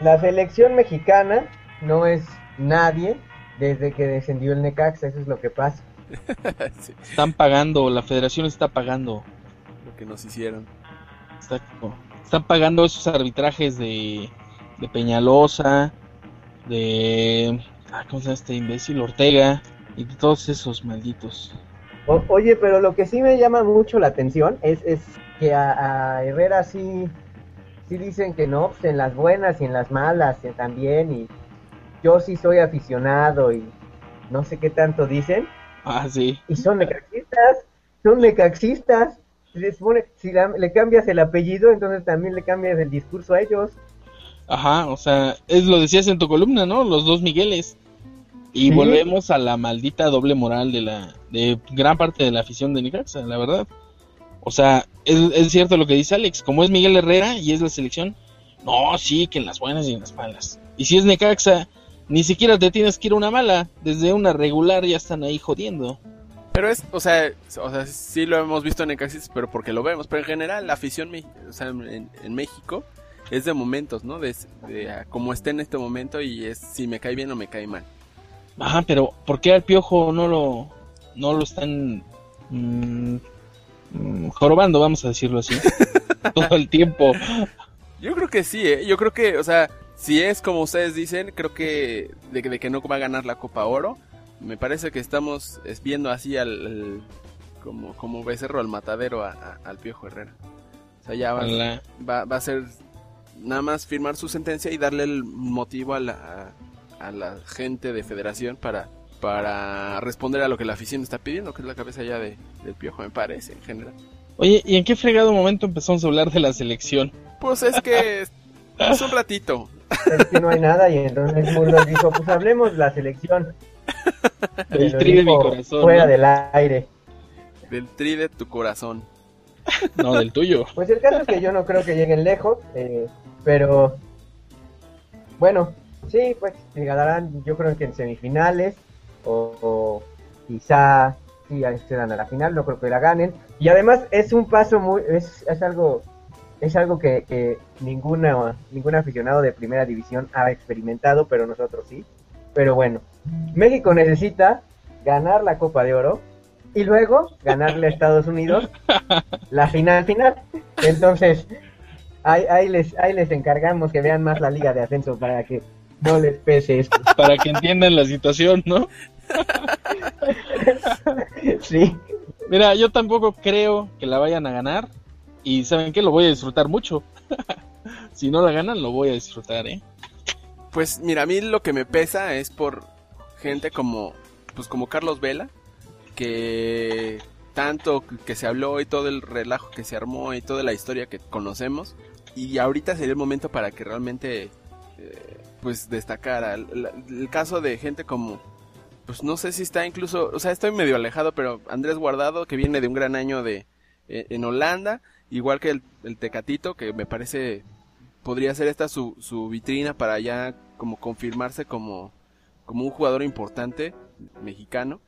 la selección mexicana no es nadie desde que descendió el Necaxa, eso es lo que pasa. (laughs) Sí, Están pagando, la federación está pagando. lo que nos hicieron. Exacto. Están pagando esos arbitrajes de, de Peñalosa, de... ah, ¿Cómo se llama este imbécil? Ortega. Y de todos esos malditos. O- oye, pero lo que sí me llama mucho la atención es, es que a, a Herrera sí, sí dicen que no, pues en las buenas y en las malas eh, también, y yo sí soy aficionado y no sé qué tanto dicen, Ah, sí. y son necaxistas, son necaxistas. Si la- le cambias el apellido, entonces también le cambias el discurso a ellos. Ajá, o sea, es lo decías en tu columna, ¿no? Los dos Migueles. Y Sí. volvemos a la maldita doble moral de la de gran parte de la afición de Necaxa, la verdad. O sea, es, es cierto lo que dice Alex, como es Miguel Herrera y es la selección, no, sí, que en las buenas y en las malas. Y si es Necaxa, ni siquiera te tienes que ir a una mala, desde una regular ya están ahí jodiendo. Pero es, o sea, o sea, sí lo hemos visto en Necaxis, pero porque lo vemos. Pero en general, la afición o sea, en, en México es de momentos, ¿no? De, como esté en este momento y es si me cae bien o me cae mal. Ajá, pero ¿por qué al piojo no lo, no lo están mm, mm, jorobando, vamos a decirlo así? (laughs) Todo el tiempo. Yo creo que sí, ¿eh? Yo creo que, o sea, si es como ustedes dicen, creo que de, que- de que no va a ganar la Copa Oro, me parece que estamos es, viendo así al, al- como, como becerro al matadero a- a- al Piojo Herrera. O sea, ya va, va, va a ser nada más firmar su sentencia y darle el motivo a la, a, a la gente de federación para, para responder a lo que la afición está pidiendo, que es la cabeza ya de, del Piojo, me parece, en general. Oye, ¿y en qué fregado momento empezamos a hablar de la selección? Pues es que es un ratito. Es que no hay nada y entonces Murdoch dijo, pues hablemos de la selección. (laughs) El Lo tri de mi corazón. Fuera ¿no? del aire. Del tri de tu corazón. (laughs) No, del tuyo. Pues el caso es que yo no creo que lleguen lejos, eh, pero bueno, sí, pues llegarán yo creo que en semifinales o, quizá sí accedan a la final, no creo que la ganen. Y además es un paso muy, es, es algo es algo que, que ninguna, ningún aficionado de primera división ha experimentado, pero nosotros sí. Pero bueno, México necesita ganar la Copa de Oro y luego ganarle a Estados Unidos la final final. Entonces, ahí, ahí les, ahí les encargamos que vean más la liga de ascenso para que no les pese esto. (laughs) Para que entiendan la situación, ¿no? Sí, Mira, yo tampoco creo que la vayan a ganar. Y ¿saben qué? Lo voy a disfrutar mucho. (laughs) si no la ganan, lo voy a disfrutar, ¿eh? Pues mira, a mí lo que me pesa es por gente como, pues como Carlos Vela, que tanto que se habló y todo el relajo que se armó y toda la historia que conocemos. Y ahorita sería el momento para que realmente, eh, pues destacara. El, caso de gente como, pues no sé si está incluso, o sea, estoy medio alejado, pero Andrés Guardado, que viene de un gran año de eh, en Holanda, igual que el, el Tecatito, que me parece podría ser esta su, su vitrina para ya como confirmarse como, como un jugador importante mexicano.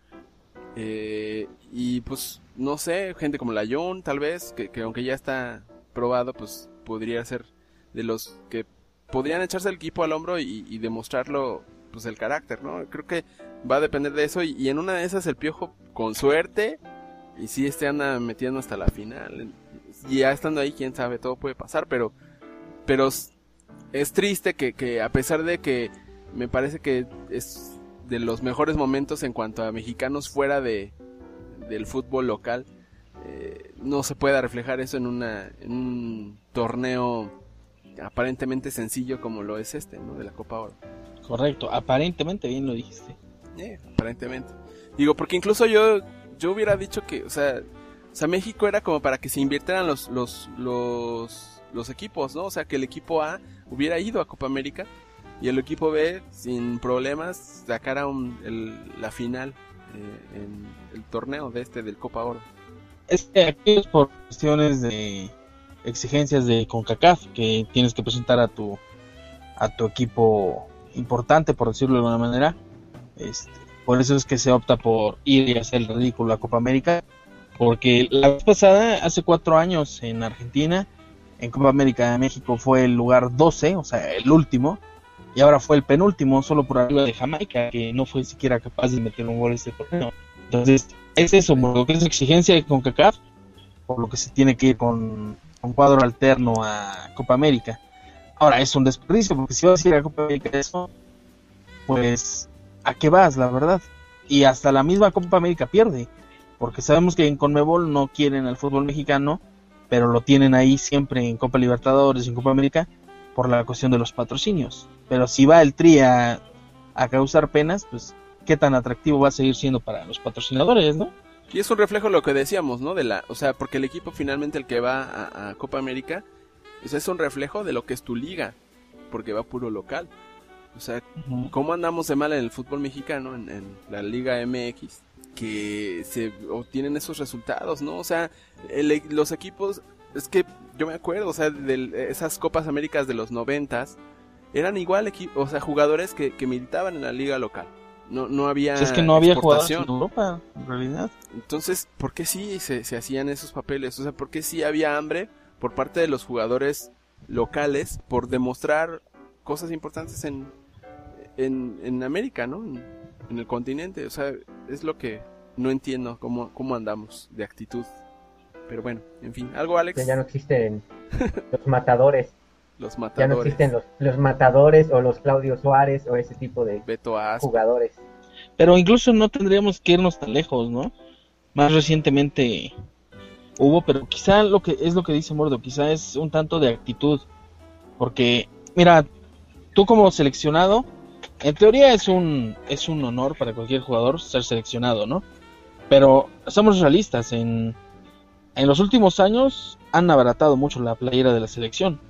Eh, y pues no sé, gente como la John tal vez, que, que aunque ya está probado, pues podría ser de los que podrían echarse el equipo al hombro y, demostrarlo pues el carácter, ¿no? Creo que va a depender de eso y, en una de esas el piojo con suerte y si este anda metiendo hasta la final y ya estando ahí quién sabe todo puede pasar pero pero es triste que, que a pesar de que me parece que es de los mejores momentos en cuanto a mexicanos fuera de del fútbol local, eh, no se pueda reflejar eso en, una, en un torneo aparentemente sencillo como lo es este, ¿no? De la Copa Oro. Correcto, aparentemente bien lo dijiste. Eh, aparentemente. Digo, porque incluso yo, yo hubiera dicho que, o sea, o sea, México era como para que se invirtieran los, los, los, los equipos, ¿no? O sea, que el equipo A hubiera ido a Copa América y el equipo B, sin problemas, sacara un, el- la final eh, en el torneo de este del Copa Oro. Es que aquí es por cuestiones de exigencias de CONCACAF que tienes que presentar a tu a tu equipo importante, por decirlo de alguna manera. Este, por eso es que se opta por ir y hacer el ridículo a Copa América. Porque la vez pasada, hace cuatro años en Argentina, en Copa América de México fue el lugar 12, o sea, el último. Y ahora fue el penúltimo, solo por arriba de Jamaica, que no fue siquiera capaz de meter un gol este torneo. Entonces, es eso, es exigencia de CONCACAF, por lo que se tiene que ir con un cuadro alterno a Copa América. Ahora, es un desperdicio, porque si vas a ir a Copa América eso, pues, ¿a qué vas, la verdad? Y hasta la misma Copa América pierde, porque sabemos que en Conmebol no quieren al fútbol mexicano, pero lo tienen ahí siempre en Copa Libertadores y en Copa América por la cuestión de los patrocinios. Pero si va el Tri a, a causar penas, pues, ¿qué tan atractivo va a seguir siendo para los patrocinadores, no? Y es un reflejo de lo que decíamos, ¿no? De la, o sea, porque el equipo finalmente el que va a, a Copa América, pues es un reflejo de lo que es tu liga, porque va puro local. O sea. ¿cómo andamos de mal en el fútbol mexicano, en, en la Liga MX? Que se obtienen esos resultados, ¿no? O sea, el- e, los equipos, es que yo me acuerdo, o sea, de esas Copas Américas de los noventas, eran igual o sea, jugadores que, que militaban en la liga local. No, no había Pues es que no había jugadores en. Europa, en realidad. Entonces, ¿por qué sí se, se hacían esos papeles? O sea, ¿por qué sí había hambre por parte de los jugadores locales por demostrar cosas importantes en, en, en América, ¿no? En, en el continente. O sea, es lo que no entiendo cómo, cómo andamos de actitud. Pero bueno, en fin, algo Alex, Ya, ya no existen (laughs) los matadores, los ya no matadores, existen los, los matadores o los Claudio Suárez o ese tipo de Beto jugadores. Pero incluso no tendríamos que irnos tan lejos, ¿no? Más recientemente hubo, pero quizá lo que es lo que dice Mordo, quizá es un tanto de actitud. Porque, mira, tú como seleccionado, en teoría es un, es un honor para cualquier jugador ser seleccionado, ¿no? Pero somos realistas, en, en los últimos años han abaratado mucho la playera de la selección.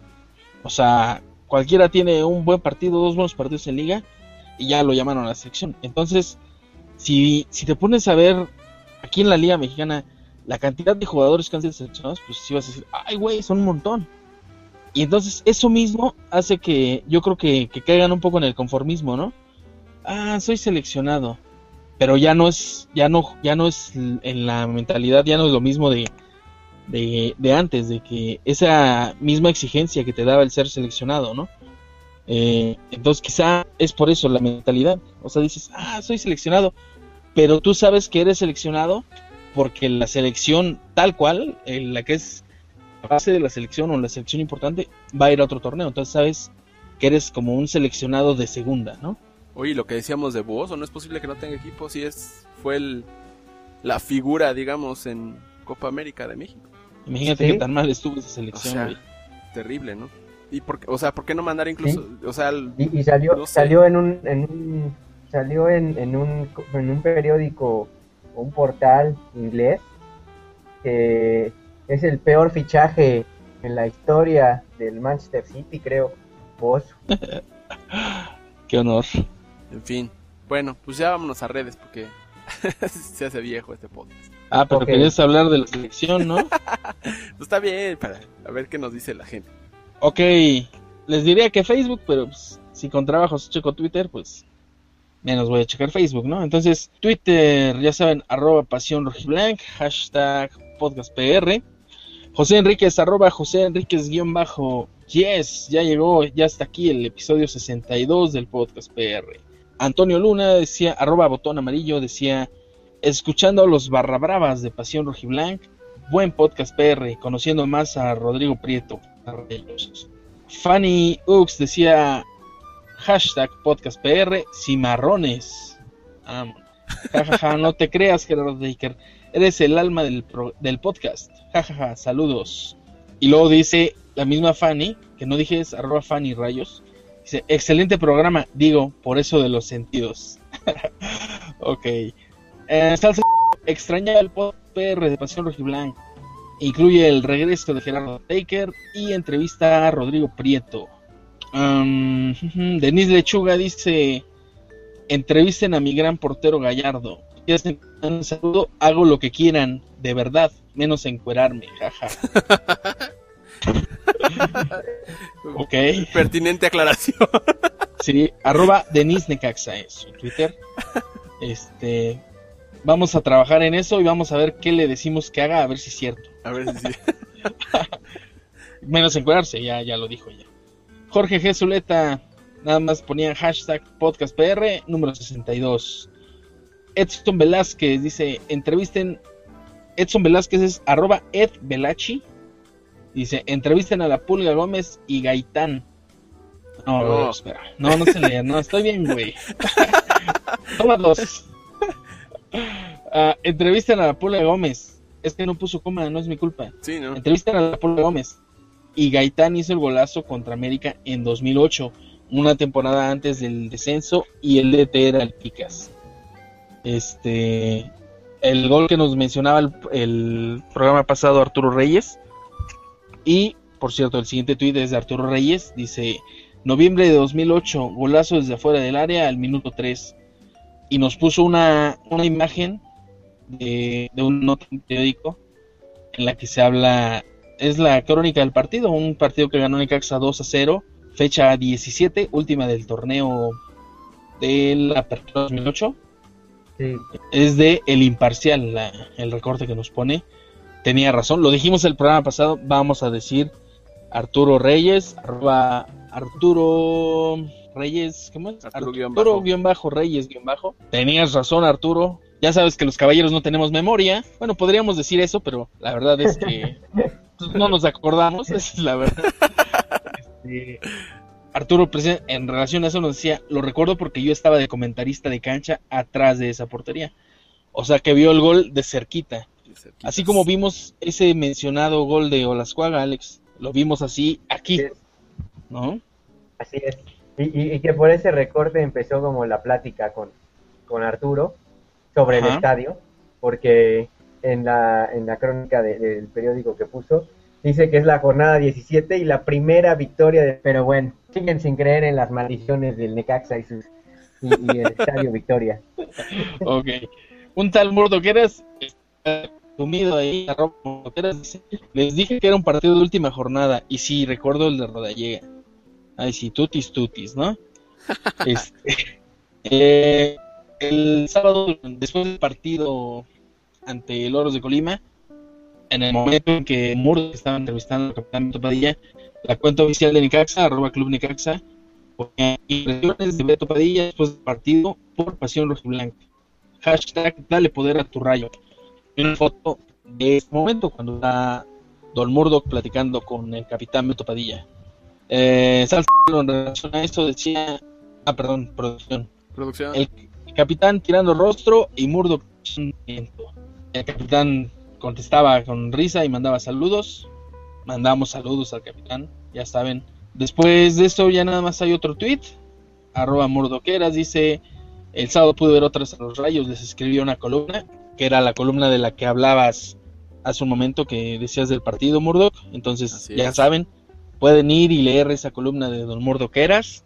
O sea, cualquiera tiene un buen partido, dos buenos partidos en liga y ya lo llamaron a la selección. Entonces, si, si te pones a ver aquí en la Liga Mexicana la cantidad de jugadores que han sido seleccionados, pues sí vas a decir, ay, güey, son un montón. Y entonces eso mismo hace que yo creo que, que caigan un poco en el conformismo, ¿no? Ah, soy seleccionado. Pero ya no es, ya no, ya no es en la mentalidad, ya no es lo mismo de, de, antes, de que esa misma exigencia que te daba el ser seleccionado, ¿no? Eh, entonces quizá es por eso la mentalidad. O sea, dices, ah, soy seleccionado. Pero tú sabes que eres seleccionado porque la selección tal cual, eh, la que es la base de la selección o la selección importante, va a ir a otro torneo. Entonces sabes que eres como un seleccionado de segunda, ¿no? Oye, lo que decíamos de Buoso, no es posible que no tenga equipo si es fue el, la figura, digamos, en Copa América de México. Imagínate Sí. qué tan mal estuvo esa O selección, sea, terrible, ¿no? Y por, qué- o sea, ¿por qué no mandar incluso, o sea, el- Y, y salió, No sé. salió en un, en un salió en, en un en un periódico, un portal inglés, que es el peor fichaje en la historia del Manchester City, creo. Vos. (laughs) Qué honor. en fin. Bueno, pues ya vámonos a redes porque (laughs) se hace viejo este podcast. Ah, pero querías hablar de la selección, ¿no? (laughs) Pues está bien, para a ver qué nos dice la gente. Ok, les diría que Facebook, pero pues, si con trabajos checo Twitter, pues menos voy a checar Facebook, ¿no? Entonces, Twitter, ya saben, arroba pasión rojiblanc, hashtag podcastpr. José Enríquez, arroba José Enríquez guion bajo, yes, ya llegó, ya está aquí el episodio 62 del podcast PR. Antonio Luna decía, arroba botón amarillo, decía, escuchando a los barra bravas de Pasión Rojiblanc, buen podcast PR, conociendo más a Rodrigo Prieto. Fanny Ux decía hashtag podcast PR cimarrones. Jajaja, (laughs) no te creas, Gerardo Daker. Eres el alma del, pro- del podcast. Jajaja, saludos. Y luego dice la misma Fanny, que no dije es arroba Fanny Rayos. Dice, excelente programa, digo, por eso de los sentidos. (laughs) ok. Eh, salsa extraña el PR de Pasión Rojiblanca. Incluye el regreso de Gerardo Taker y entrevista a Rodrigo Prieto. Um, (laughs) Denise Lechuga dice: Entrevisten a mi gran portero Gallardo. Un saludo, hago lo que quieran, de verdad, menos encuerarme, jaja. (laughs) ok, Pertinente aclaración. sí, arroba Denise Necaxa es su Twitter. Este, vamos a trabajar en eso y vamos a ver qué le decimos que haga, a ver si es cierto. A ver si sí. (laughs) Menos encuadrarse, ya, ya lo dijo ya. Jorge G. Zuleta, nada más ponía hashtag podcastpr número 62. Edson Velázquez dice, entrevisten, Edson Velázquez es arroba Ed Velachi. Dice, entrevisten a la Pulga Gómez y Gaitán. No, No. no, espera. No, no se lea, no, estoy bien, güey. (laughs) Toma dos. Ah, entrevisten a la Pulga Gómez. Es que no puso coma, no es mi culpa. Sí, ¿no? Entrevistan a la Pulga Gómez. Y Gaitán hizo el golazo contra América en 2008, una temporada antes del descenso, y el DT era el Picas. Este, el gol que nos mencionaba el, el programa pasado Arturo Reyes. Y, por cierto, el siguiente tuit es de Arturo Reyes. Dice, noviembre de 2008, golazo desde afuera del área al minuto 3. Y nos puso una, una imagen de, de un periódico en la que se habla, es la crónica del partido, un partido que ganó Necaxa 2 a 0, fecha 17, última del torneo de la Apertura 2008. Sí, Es de El Imparcial, la- el recorte que nos pone. Tenía razón, lo dijimos el programa pasado, vamos a decir Arturo Reyes, arroba Arturo Reyes, ¿cómo es? Arturo guion Arturo bajo. guion bajo Reyes guion bajo. Tenías razón Arturo, ya sabes que los caballeros no tenemos memoria. Bueno, podríamos decir eso, pero la verdad es que (laughs) pues, no nos acordamos, esa es la verdad. Este, Arturo, presen- en relación a eso, nos decía: Lo recuerdo porque yo estaba de comentarista de cancha atrás de esa portería. O sea que vio el gol de cerquita. Así como vimos ese mencionado gol de Olascuaga, Alex, lo vimos así aquí. ¿no? así es. Y, y- y que por ese recorte empezó como la plática con, con Arturo sobre el estadio, porque en la, en la crónica de- del periódico que puso, dice que es la jornada 17 y la primera victoria de... Pero bueno, siguen sin creer en las maldiciones del Necaxa y, sus, y, y el estadio (laughs) Victoria. Ok. Un tal Mordoqueras está sumido ahí, arroba Mordoqueras, dice, les dije que era un partido de última jornada, y sí, recuerdo el de Rodallega. Ay, sí, tutis tutis, ¿no? (laughs) Este, eh, el sábado, después del partido ante el Oros de Colima, en el momento en que Murdo estaba entrevistando al capitán Beto Padilla, la cuenta oficial de Necaxa, arroba Club Necaxa, ponía impresiones de Beto Padilla después del partido por Pasión Rojiblanca. Hashtag dale poder a tu rayo. Una foto de este momento cuando está Don Murdoch platicando con el capitán Beto Padilla. Eh, en relación a eso decía, ah perdón, producción. Producción. El, el capitán tirando rostro y Murdoch. El capitán contestaba con risa y mandaba saludos. Mandamos saludos al capitán, ya saben. Después de eso ya nada más hay otro tweet. Arroba Murdoqueras dice, el sábado pude ver otras a los rayos, les escribió una columna, que era la columna de la que hablabas hace un momento que decías del partido Murdoch. Entonces ya saben, pueden ir y leer esa columna de Don Murdoqueras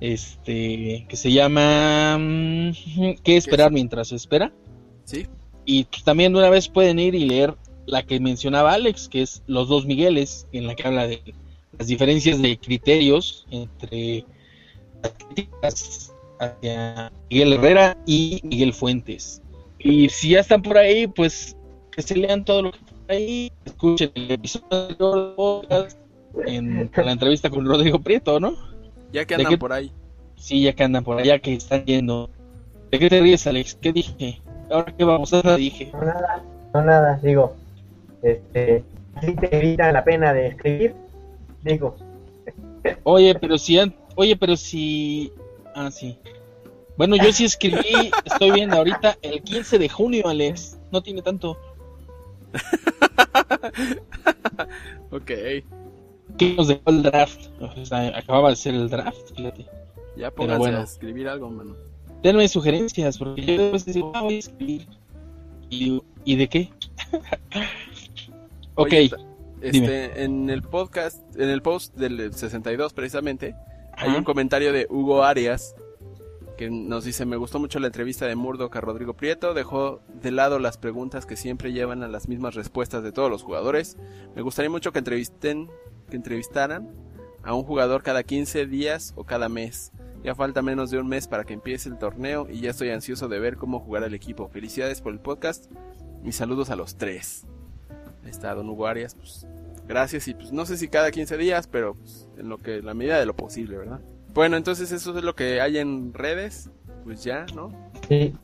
este que se llama mm, ¿Qué esperar mientras se espera? Sí. Y también de una vez pueden ir y leer la que mencionaba Alex, que es Los dos Migueles, en la que habla de las diferencias de criterios entre las críticas hacia Miguel Herrera y Miguel Fuentes. Y si ya están por ahí, pues que se lean todo lo que está ahí, escuchen el episodio en la entrevista con Rodrigo Prieto, ¿no? Ya que ¿De andan qué- por ahí. Sí, ya que andan por allá, que están yendo. ¿De qué te ríes, Alex? ¿Qué dije? Ahora qué vamos a dije. No nada, no nada, digo, este, así te evitan la pena de escribir, digo, Oye, pero si, oye, pero si, ah, sí. Bueno, yo sí escribí, estoy viendo ahorita el 15 de junio, Alex. No tiene tanto. (laughs) Ok, ¿Qué nos dejó el draft? O sea, acababa de ser el draft, fíjate. ya pónganse bueno. a escribir algo, mano. Denme sugerencias, porque yo después digo, ah, voy a escribir. ¿Y, ¿y de qué? (laughs) ok, Oye, este, dime. en el podcast, en el post del 62 precisamente, hay Ajá. un comentario de Hugo Arias que nos dice, me gustó mucho la entrevista de Murdoch a Rodrigo Prieto, dejó de lado las preguntas que siempre llevan a las mismas respuestas de todos los jugadores. Me gustaría mucho que entrevisten, que entrevistaran a un jugador cada 15 días o cada mes. Ya falta menos de un mes para que empiece el torneo y ya estoy ansioso de ver cómo jugará el equipo. Felicidades por el podcast y saludos a los tres. Ahí está Don Hugo Arias, pues gracias y pues no sé si cada 15 días, pero pues, en lo que la medida de lo posible, ¿verdad? Bueno, entonces eso es lo que hay en redes, pues ya, ¿no? Sí,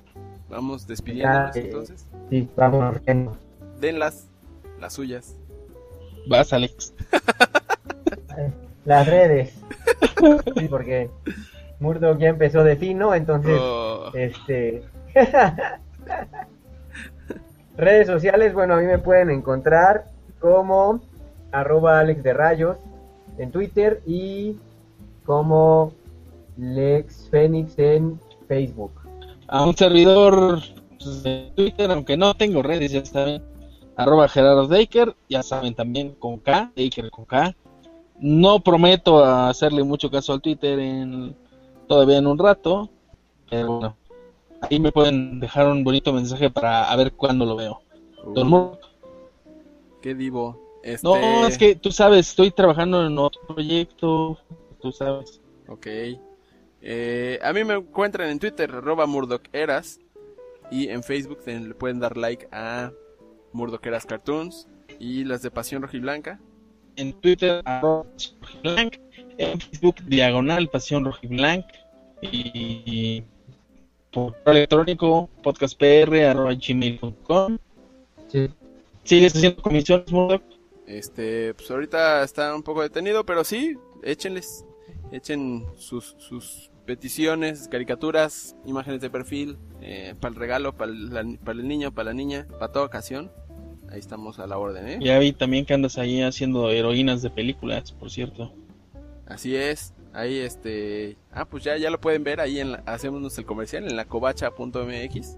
Vamos despidiéndonos Ya, eh. entonces. sí, vamos riendo. Denlas, las suyas. vas, Alex. (laughs) Las redes. Sí, porque Murdoch ya empezó de fino, entonces, Oh, este... (laughs) redes sociales, bueno, a mí me pueden encontrar como arroba Alex de Rayos en Twitter y como Lex Fénix en Facebook. A un servidor pues, de Twitter, aunque no tengo redes, ya saben. Arroba Gerardo Daker, ya saben también con K, Daker con K. No prometo hacerle mucho caso al Twitter en todavía en un rato, pero bueno, ahí me pueden dejar un bonito mensaje para a ver cuándo lo veo. Mur- qué divo. Este... No, es que tú sabes, estoy trabajando en otro proyecto, tú sabes. Ok. Eh, a mí me encuentran en Twitter, arroba Murdoch Eras. Y en Facebook te- le pueden dar like a Murdoch Eras Cartoons. Y las de Pasión Rojiblanca. En Twitter, arroba Pasión Rojiblanc, en Facebook, diagonal Pasión Rojiblanc, y por correo electrónico, podcastpr, arroba gmail.com. Sí. ¿Sigues haciendo comisiones, Murdoch? Este, pues ahorita está un poco detenido, pero sí, échenles. Echen sus, sus peticiones, caricaturas, imágenes de perfil, eh, para el regalo, para el niño, para la niña, para toda ocasión. Ahí estamos a la orden, ¿eh? Ya vi también que andas ahí haciendo heroínas de películas, por cierto. Así es. Ahí este, ah, pues ya ya lo pueden ver ahí en la- hacemos el comercial en la covacha.mx.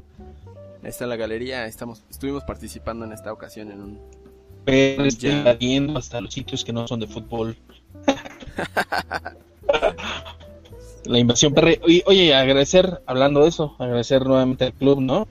Ahí está la galería, estamos estuvimos participando en esta ocasión en un Pero estoy invadiendo hasta los sitios que no son de fútbol. (laughs) La invasión perre. Oye, oye, agradecer, hablando de eso, agradecer nuevamente al club, ¿no?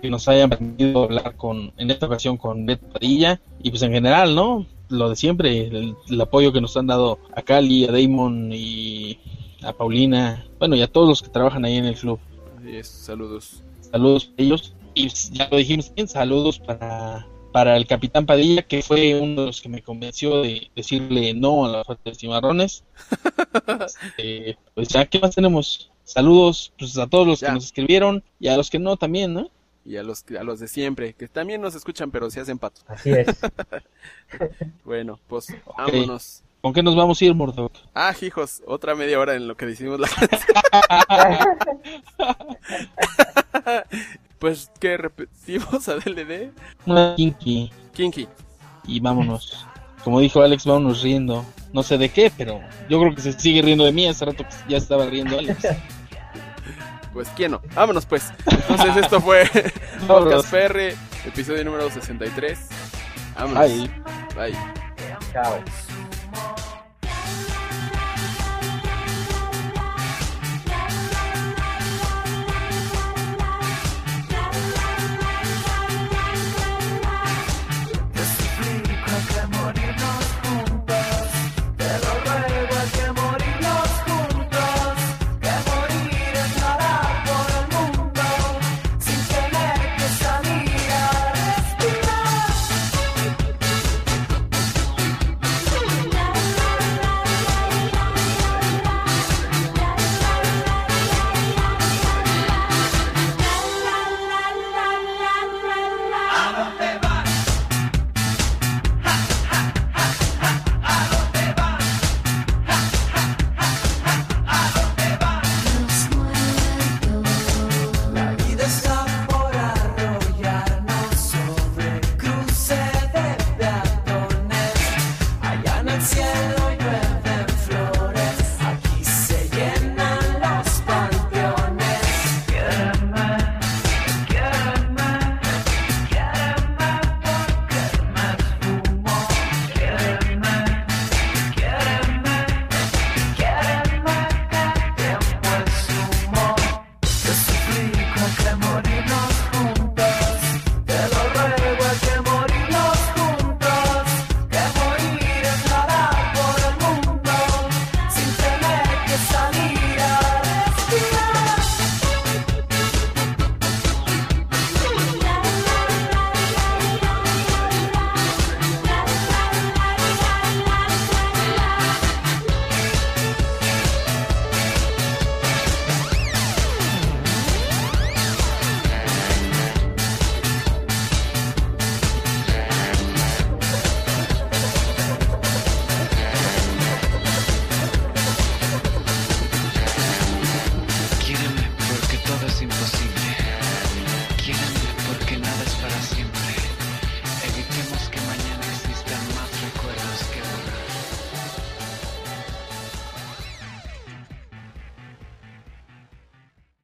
Que nos hayan permitido hablar con, en esta ocasión con Beto Padilla y pues en general, ¿no? Lo de siempre, el, el apoyo que nos han dado a Cali, a Damon y a Paulina, bueno, y a todos los que trabajan ahí en el club. así es, saludos. Saludos a ellos. Y ya lo dijimos bien, saludos para, para el capitán Padilla, que fue uno de los que me convenció de decirle no a la falta de cimarrones. (laughs) Este, pues ya, ¿qué más tenemos? Saludos pues, a todos los Ya. que nos escribieron y a los que no también, ¿no? Y a los a los de siempre, que también nos escuchan pero se hacen patos. Así es. (laughs) Bueno, pues vámonos. ¿Con qué nos vamos a ir, Murdoch? Ah, hijos, otra media hora en lo que decimos la (laughs) Pues que repetimos a DLD. Una kinky Kinky. y vámonos. Como dijo Alex, vámonos riendo. No sé de qué, pero yo creo que se sigue riendo de mí. Hace rato que ya estaba riendo Alex. (laughs) Pues quién no. Vámonos pues. Entonces esto fue (laughs) Podcast PR, episodio número 63. Vámonos. Ay. Bye. Chao.